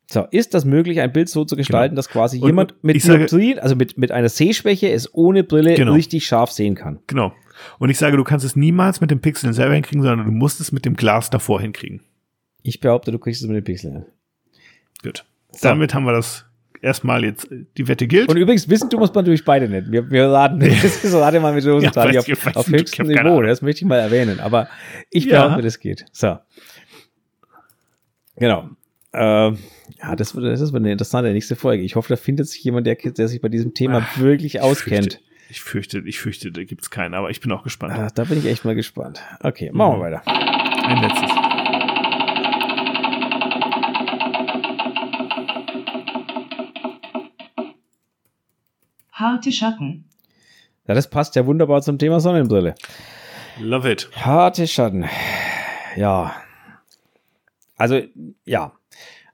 So, ist das möglich, ein Bild so zu gestalten, dass quasi Genau. Und jemand mit sage- Dioptrien, also mit, mit einer Sehschwäche, es ohne Brille Genau. richtig scharf sehen kann? Genau. Und ich sage, du kannst es niemals mit dem Pixel selber hinkriegen, sondern du musst es mit dem Glas davor hinkriegen. Ich behaupte, du kriegst es mit den Pixeln. Gut. Damit haben wir das erstmal jetzt, äh, die Wette gilt. Und übrigens, wissen du, muss man natürlich beide nicht. Wir, wir raten, das ist rate mal mit Rosenthal Ja, (laughs) auf, weiß auf höchstem Niveau. Das möchte ich mal erwähnen. Aber ich Ja. behaupte, das geht. So. Genau. Ähm, ja, das wird, das wird eine interessante nächste Folge. Ich hoffe, da findet sich jemand, der, der sich bei diesem Thema wirklich auskennt. Ich fürchte, ich fürchte, da gibt's keinen, aber ich bin auch gespannt. Ah, da bin ich echt mal gespannt. Okay, machen Mhm. wir weiter. Ein letztes. Harte Schatten. Ja, das passt ja wunderbar zum Thema Sonnenbrille. Love it. Harte Schatten. Ja. Also, ja.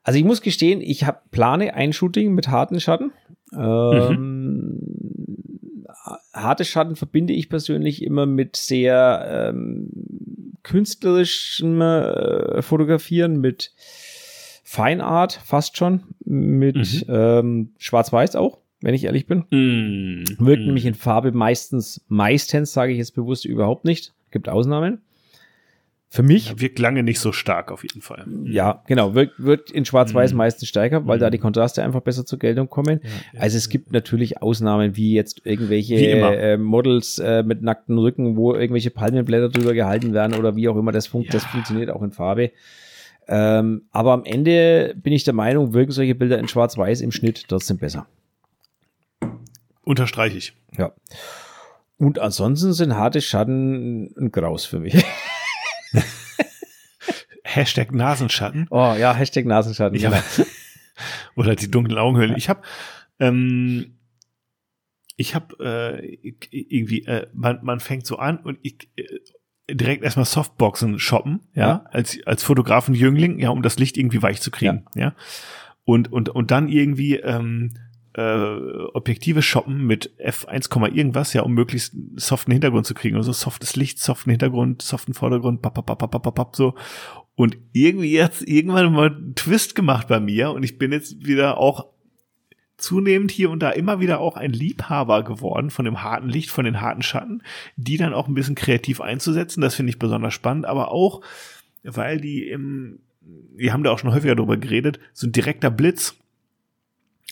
Also ich muss gestehen, ich hab, plane ein Shooting mit harten Schatten. Ähm, Harte Schatten verbinde ich persönlich immer mit sehr ähm, künstlerischem äh, Fotografieren, mit Feinart fast schon, mit Mhm. ähm, Schwarz-Weiß auch, wenn ich ehrlich bin. Mm. Wirkt Mm. nämlich in Farbe meistens, meistens sage ich jetzt bewusst überhaupt nicht. Gibt Ausnahmen. Für mich, Ja, wirkt lange nicht so stark auf jeden Fall. ja, genau, wirkt, wirkt in Schwarz-Weiß Mhm. meistens stärker, weil Mhm. da die Kontraste einfach besser zur Geltung kommen. Ja, Also es gibt natürlich Ausnahmen, wie jetzt irgendwelche Wie äh, Models äh, mit nackten Rücken, wo irgendwelche Palmenblätter drüber gehalten werden oder wie auch immer. Das, fun Ja. das funktioniert auch in Farbe. Ähm, aber am Ende bin ich der Meinung, wirken solche Bilder in Schwarz-Weiß im Schnitt trotzdem besser. Unterstreiche ich. Ja. Und ansonsten sind harte Schatten ein Graus für mich. (laughs) Hashtag Nasenschatten Oh ja, Hashtag Nasenschatten. Ich hab, (laughs) oder die dunklen Augenhöhlen. Ich habe ähm, ich habe äh, irgendwie äh, man, man fängt so an und ich äh, direkt erstmal Softboxen shoppen, ja, Ja. als als Fotografen Jüngling, ja, um das Licht irgendwie weich zu kriegen, ja. Und und und dann irgendwie ähm, äh, Objektive shoppen mit F1, irgendwas, ja, um möglichst soften Hintergrund zu kriegen. Also softes Licht, soften Hintergrund, soften Vordergrund, pap, pap, pap, pap, pap, so. Und irgendwie jetzt irgendwann mal einen Twist gemacht bei mir und ich bin jetzt wieder auch zunehmend hier und da immer wieder auch ein Liebhaber geworden von dem harten Licht, von den harten Schatten, die dann auch ein bisschen kreativ einzusetzen. Das finde ich besonders spannend, aber auch, weil die im, wir haben da auch schon häufiger drüber geredet, so ein direkter Blitz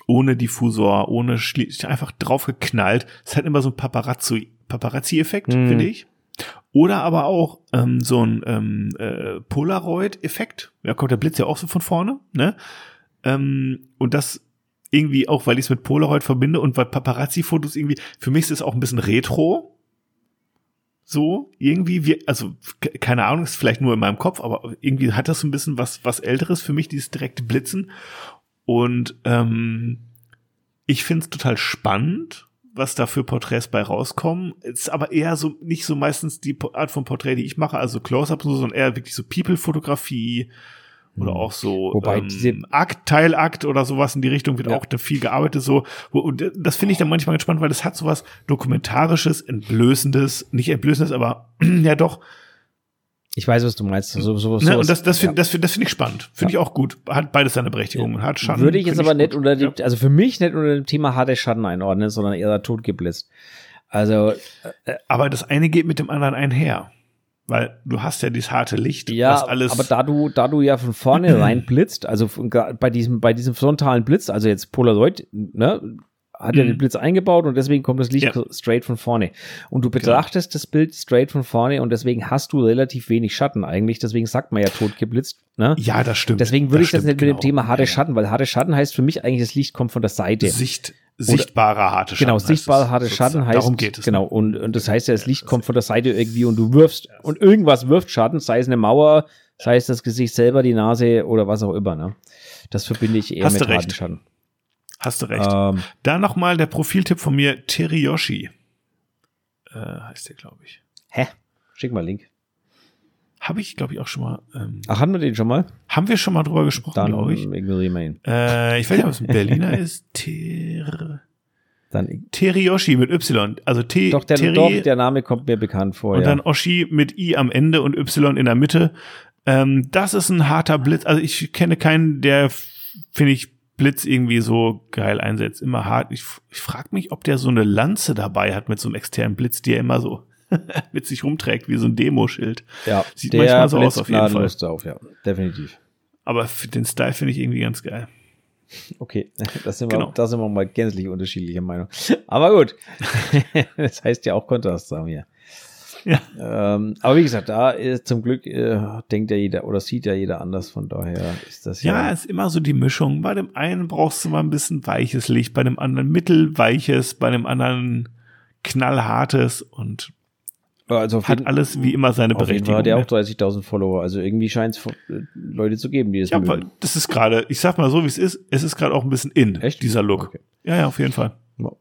ohne Diffusor, ohne Schli einfach draufgeknallt. Es hat immer so ein Paparazzi, Paparazzi-Effekt, Mhm. finde ich. Oder aber auch ähm, so ein ähm, äh, Polaroid-Effekt. Da kommt der Blitz ja auch so von vorne. Ne? Ähm, und das irgendwie auch, weil ich es mit Polaroid verbinde und weil Paparazzi-Fotos irgendwie, für mich ist es auch ein bisschen retro. So, irgendwie, wir, also, ke- keine Ahnung, ist vielleicht nur in meinem Kopf, aber irgendwie hat das so ein bisschen was, was Älteres für mich, dieses direkte Blitzen. Und ähm, ich finde es total spannend, was da für Porträts bei rauskommen. Ist aber eher so, nicht so meistens die Art von Porträt, die ich mache, also Close-Up und so, sondern eher wirklich so People-Fotografie oder auch so Wobei ähm, diese- Akt, Teilakt oder sowas in die Richtung wird Ja. auch da viel gearbeitet so. Und das finde ich dann manchmal ganz spannend, weil das hat sowas Dokumentarisches, Entblößendes, nicht Entblößendes, aber (clears throat) ja doch. Ich weiß, was du meinst. So, so, Ne? sowas- Und das, das ja. finde das find, das find ich spannend. Finde ich auch gut. Hat beides seine Berechtigung. Hat Schatten. Würde ich jetzt aber nicht gut. unter dem, Ja. also für mich nicht unter dem Thema harte Schatten einordnen, sondern eher totgeblitzt. Also, Aber das eine geht mit dem anderen einher. Weil du hast ja dieses harte Licht, ja, was alles. aber da du, da du ja von vorne (clears throat) rein blitzt, also von, bei diesem, bei diesem frontalen Blitz, also jetzt Polaroid, ne, hat ja Mhm. den Blitz eingebaut und deswegen kommt das Licht Ja. Genau. straight von vorne. Und du betrachtest das Bild straight von vorne und deswegen hast du relativ wenig Schatten eigentlich. Deswegen sagt man ja totgeblitzt, ne? ja, das stimmt. Deswegen würde ich das nicht mit dem genau. Thema harte Ja, ja. Schatten, weil harte Schatten heißt für mich eigentlich, das Licht kommt von der Seite. Sicht, sichtbarer harte Schatten. Genau, heißt sichtbare es harte. Schatten heißt. Darum geht es. Genau, und, und das heißt ja, das Licht kommt von der Seite irgendwie und du wirfst und irgendwas wirft Schatten, sei es eine Mauer, sei es das Gesicht selber, die Nase oder was auch immer. Ne? Das verbinde ich eher Hast mit harten Schatten. Hast du recht. Ähm, Da nochmal der Profiltipp von mir, Teriyoshi. Äh, heißt der, glaube ich. hä? Schick mal Link. Habe ich, glaube ich, auch schon mal. Ähm, Ach, hatten wir den schon mal? haben wir schon mal drüber gesprochen, Dann glaube ich. ignorieren wir ihn. Äh, ich weiß nicht, ob es ein (laughs) Berliner ist. Ter Dann, Teriyoshi mit Y. Also T. doch, der, Teri doch, der Name kommt mir bekannt vor. und ja. dann Oshi mit I am Ende und Y in der Mitte. Ähm, das ist ein harter Blitz. Also ich kenne keinen, der, finde ich, Blitz irgendwie so geil einsetzt. Immer hart. Ich, ich frage mich, ob der so eine Lanze dabei hat mit so einem externen Blitz, die er immer so (laughs) mit sich rumträgt, wie so ein Demoschild. ja, Sieht manchmal so aus, blitzt auf jeden Fall. drauf, ja, definitiv. Aber für den Style finde ich irgendwie ganz geil. Okay, (laughs) da sind, wir, Genau. da sind wir mal gänzlich unterschiedlicher Meinung. Aber gut, (laughs) das heißt ja auch Kontrast haben wir. Ja. Ähm, aber wie gesagt, da ist zum Glück äh, denkt ja jeder oder sieht ja jeder anders, von daher ist das ja. Ja, ist immer so die Mischung. Bei dem einen brauchst du mal ein bisschen weiches Licht, bei dem anderen mittelweiches, bei dem anderen knallhartes und also hat jeden, alles wie immer seine auf jeden Fall Berechtigung. hat er auch ne? 30.000 Follower. Also irgendwie scheint es Leute zu geben, die es ja, mögen. das ist gerade, ich sag mal so, wie es ist, es ist gerade auch ein bisschen in, Echt? dieser Look. Okay. Ja, ja, auf jeden Fall. Ja.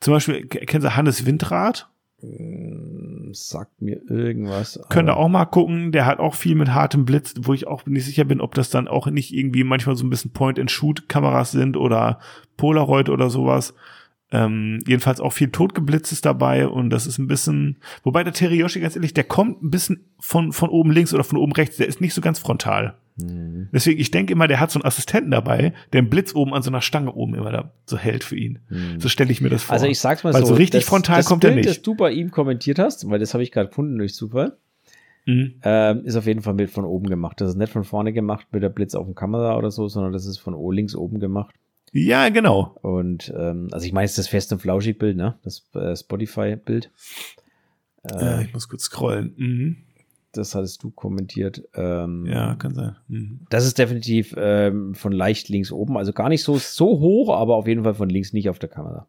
Zum Beispiel, kennst du Hannes Windrad? Sagt mir irgendwas. Könnt ihr auch mal gucken, der hat auch viel mit hartem Blitz, wo ich auch nicht sicher bin, ob das dann auch nicht irgendwie manchmal so ein bisschen Point-and-Shoot-Kameras sind oder Polaroid oder sowas. Ähm, jedenfalls auch viel totgeblitztes dabei und das ist ein bisschen, wobei der Teriyoshi, ganz ehrlich, der kommt ein bisschen von, von oben links oder von oben rechts, der ist nicht so ganz frontal. Mhm. Deswegen, ich denke immer, der hat so einen Assistenten dabei, der einen Blitz oben an so einer Stange oben immer da so hält für ihn. Mhm. So stelle ich mir das vor. Also ich sag's mal Weil so. so richtig das, frontal das kommt Bild, er nicht. das du bei ihm kommentiert hast, weil das habe ich gerade gefunden durch Zufall, Mhm. ähm, ist auf jeden Fall mit von oben gemacht. Das ist nicht von vorne gemacht mit der Blitz auf dem Kamera oder so, sondern das ist von links oben gemacht. Ja, genau. Und ähm, also ich meine, es ist das fest und flauschig Bild, ne? Das äh, Spotify-Bild. Äh, ich muss kurz scrollen. Mhm. Das hattest du kommentiert. Ähm, Ja, kann sein. Mhm. Das ist definitiv ähm, von leicht links oben, also gar nicht so, so hoch, aber auf jeden Fall von links nicht auf der Kamera.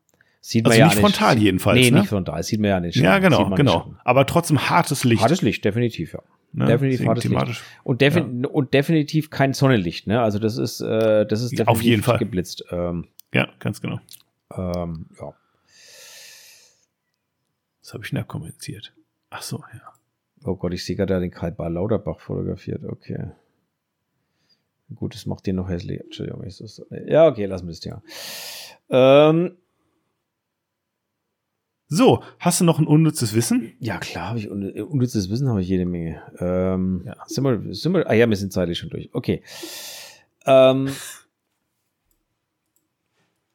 Sieht Also man ja nicht frontal jedenfalls, Nee, ne? nicht frontal. Sieht man ja nicht. Ja, genau, genau. Aber trotzdem hartes Licht. Hartes Licht, definitiv, ja. ne? definitiv hartes Licht. Und, defi und definitiv kein Sonnenlicht, ne? Also das ist, äh, das ist Ja, definitiv auf jeden Fall. geblitzt. Ähm, Ja, ganz genau. ähm, ja. Was habe ich denn da kommentiert? Ach so, ja. Oh Gott, ich sehe gerade, den Karl Bar Lauterbach fotografiert. Okay. Gut, das macht den noch hässlich. Entschuldigung, ist das. Ja, okay, lassen wir das Thema. Ähm, So, hast du noch ein unnützes Wissen? Ja, klar, habe ich un unnützes Wissen habe ich jede Menge. Ähm, Ja. sind, wir, sind wir, ah ja, wir sind zeitlich schon durch. Okay. Ähm,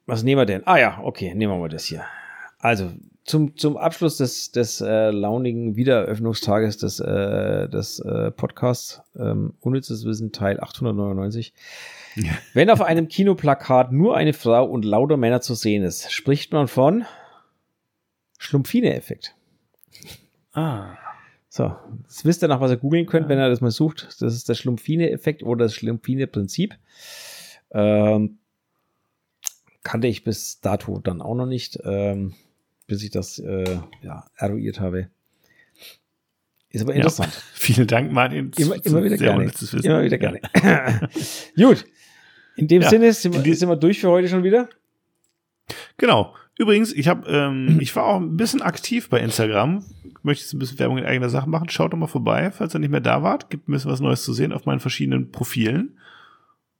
was nehmen wir denn? Ah ja, okay, nehmen wir mal das hier. Also, zum, zum Abschluss des, des äh, launigen Wiedereröffnungstages des, äh, des äh, Podcasts ähm, Unnützes Wissen Teil 899. Ja. (laughs) Wenn auf einem Kinoplakat nur eine Frau und lauter Männer zu sehen ist, spricht man von Schlumpfine-Effekt. Ah. So, jetzt wisst ihr nach, was ihr googeln könnt, wenn ihr das mal sucht. Das ist der Schlumpfine-Effekt oder das Schlumpfine-Prinzip. Ähm, kannte ich bis dato dann auch noch nicht, ähm, bis ich das äh, ja, eruiert habe. Ist aber interessant. Ja. (laughs) Vielen Dank, Martin. Immer, immer wieder gerne. Immer wieder gerne. Gut. In dem Ja, Sinne sind in wir, sind wir durch für heute schon wieder. Genau. Übrigens, ich habe, ähm, (clears throat) ich war auch ein bisschen aktiv bei Instagram. Möchte jetzt ein bisschen Werbung in eigener Sache machen. Schaut doch mal vorbei, falls ihr nicht mehr da wart. Gibt ein bisschen was Neues zu sehen auf meinen verschiedenen Profilen.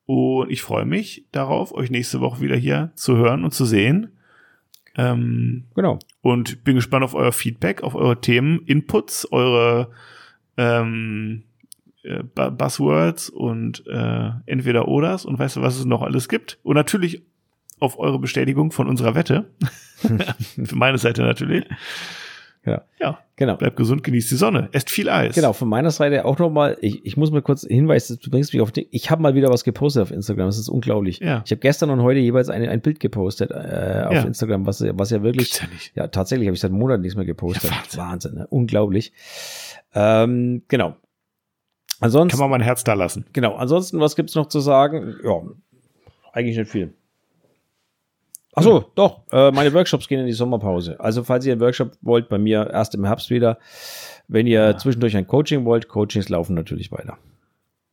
Und ich freue mich darauf, euch nächste Woche wieder hier zu hören und zu sehen. Ähm, Genau. und bin gespannt auf euer Feedback, auf eure Themen, Inputs, eure ähm, äh, Bu- Buzzwords und äh, entweder oders und weißt du, was es noch alles gibt. Und natürlich auf eure Bestätigung von unserer Wette. (laughs) Für meine Seite natürlich. Ja. Ja, Genau. bleibt gesund, genießt die Sonne, esst viel Eis. Genau, von meiner Seite auch nochmal, ich, ich muss mal kurz hinweisen, du bringst mich auf den, ich habe mal wieder was gepostet auf Instagram, das ist unglaublich. Ja. Ich habe gestern und heute jeweils eine, ein Bild gepostet äh, auf Ja. Instagram, was, was ja wirklich, ja ja tatsächlich habe ich seit Monaten nichts mehr gepostet. Wahnsinn. Wahnsinn, ne? unglaublich. Ähm, genau. Ansonsten, Kann man mein Herz da lassen. genau, ansonsten, was gibt's noch zu sagen? Ja, eigentlich nicht viel. Ach so, doch, äh, meine Workshops gehen in die Sommerpause. Also, falls ihr einen Workshop wollt, bei mir erst im Herbst wieder. Wenn ihr zwischendurch ein Coaching wollt, Coachings laufen natürlich weiter.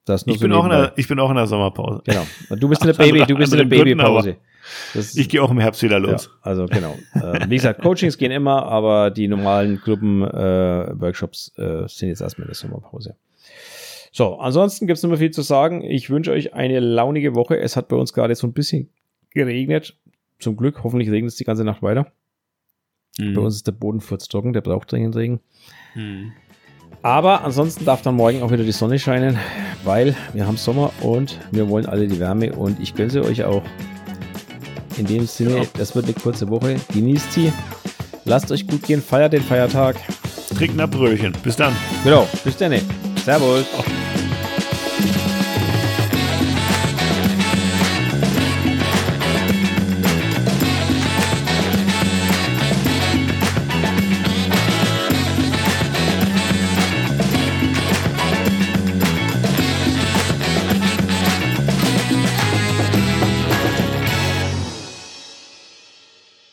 Das Ich so bin, auch in der, ich bin auch in der Sommerpause. Genau. Du bist in der Aus (laughs) Baby, du bist in der Babypause. Ich gehe auch im Herbst wieder ja, los. also genau. Ähm, wie gesagt, Coachings gehen immer, aber die normalen Gruppen-Workshops äh, sind jetzt erstmal in der Sommerpause. So, ansonsten gibt es nicht mehr viel zu sagen. Ich wünsche euch eine launige Woche. Es hat bei uns gerade so ein bisschen geregnet. Zum Glück, hoffentlich regnet es die ganze Nacht weiter. Mhm. Bei uns ist der Boden furztrocken, der braucht dringend Regen. Mhm. Aber ansonsten darf dann morgen auch wieder die Sonne scheinen, weil wir haben Sommer und wir wollen alle die Wärme und ich gönne sie euch auch. In dem Sinne, Genau. das wird eine kurze Woche. Genießt sie. Lasst euch gut gehen, feiert den Feiertag. Trinkt ein Brötchen. Bis dann. Genau, bis dann. Servus. Auf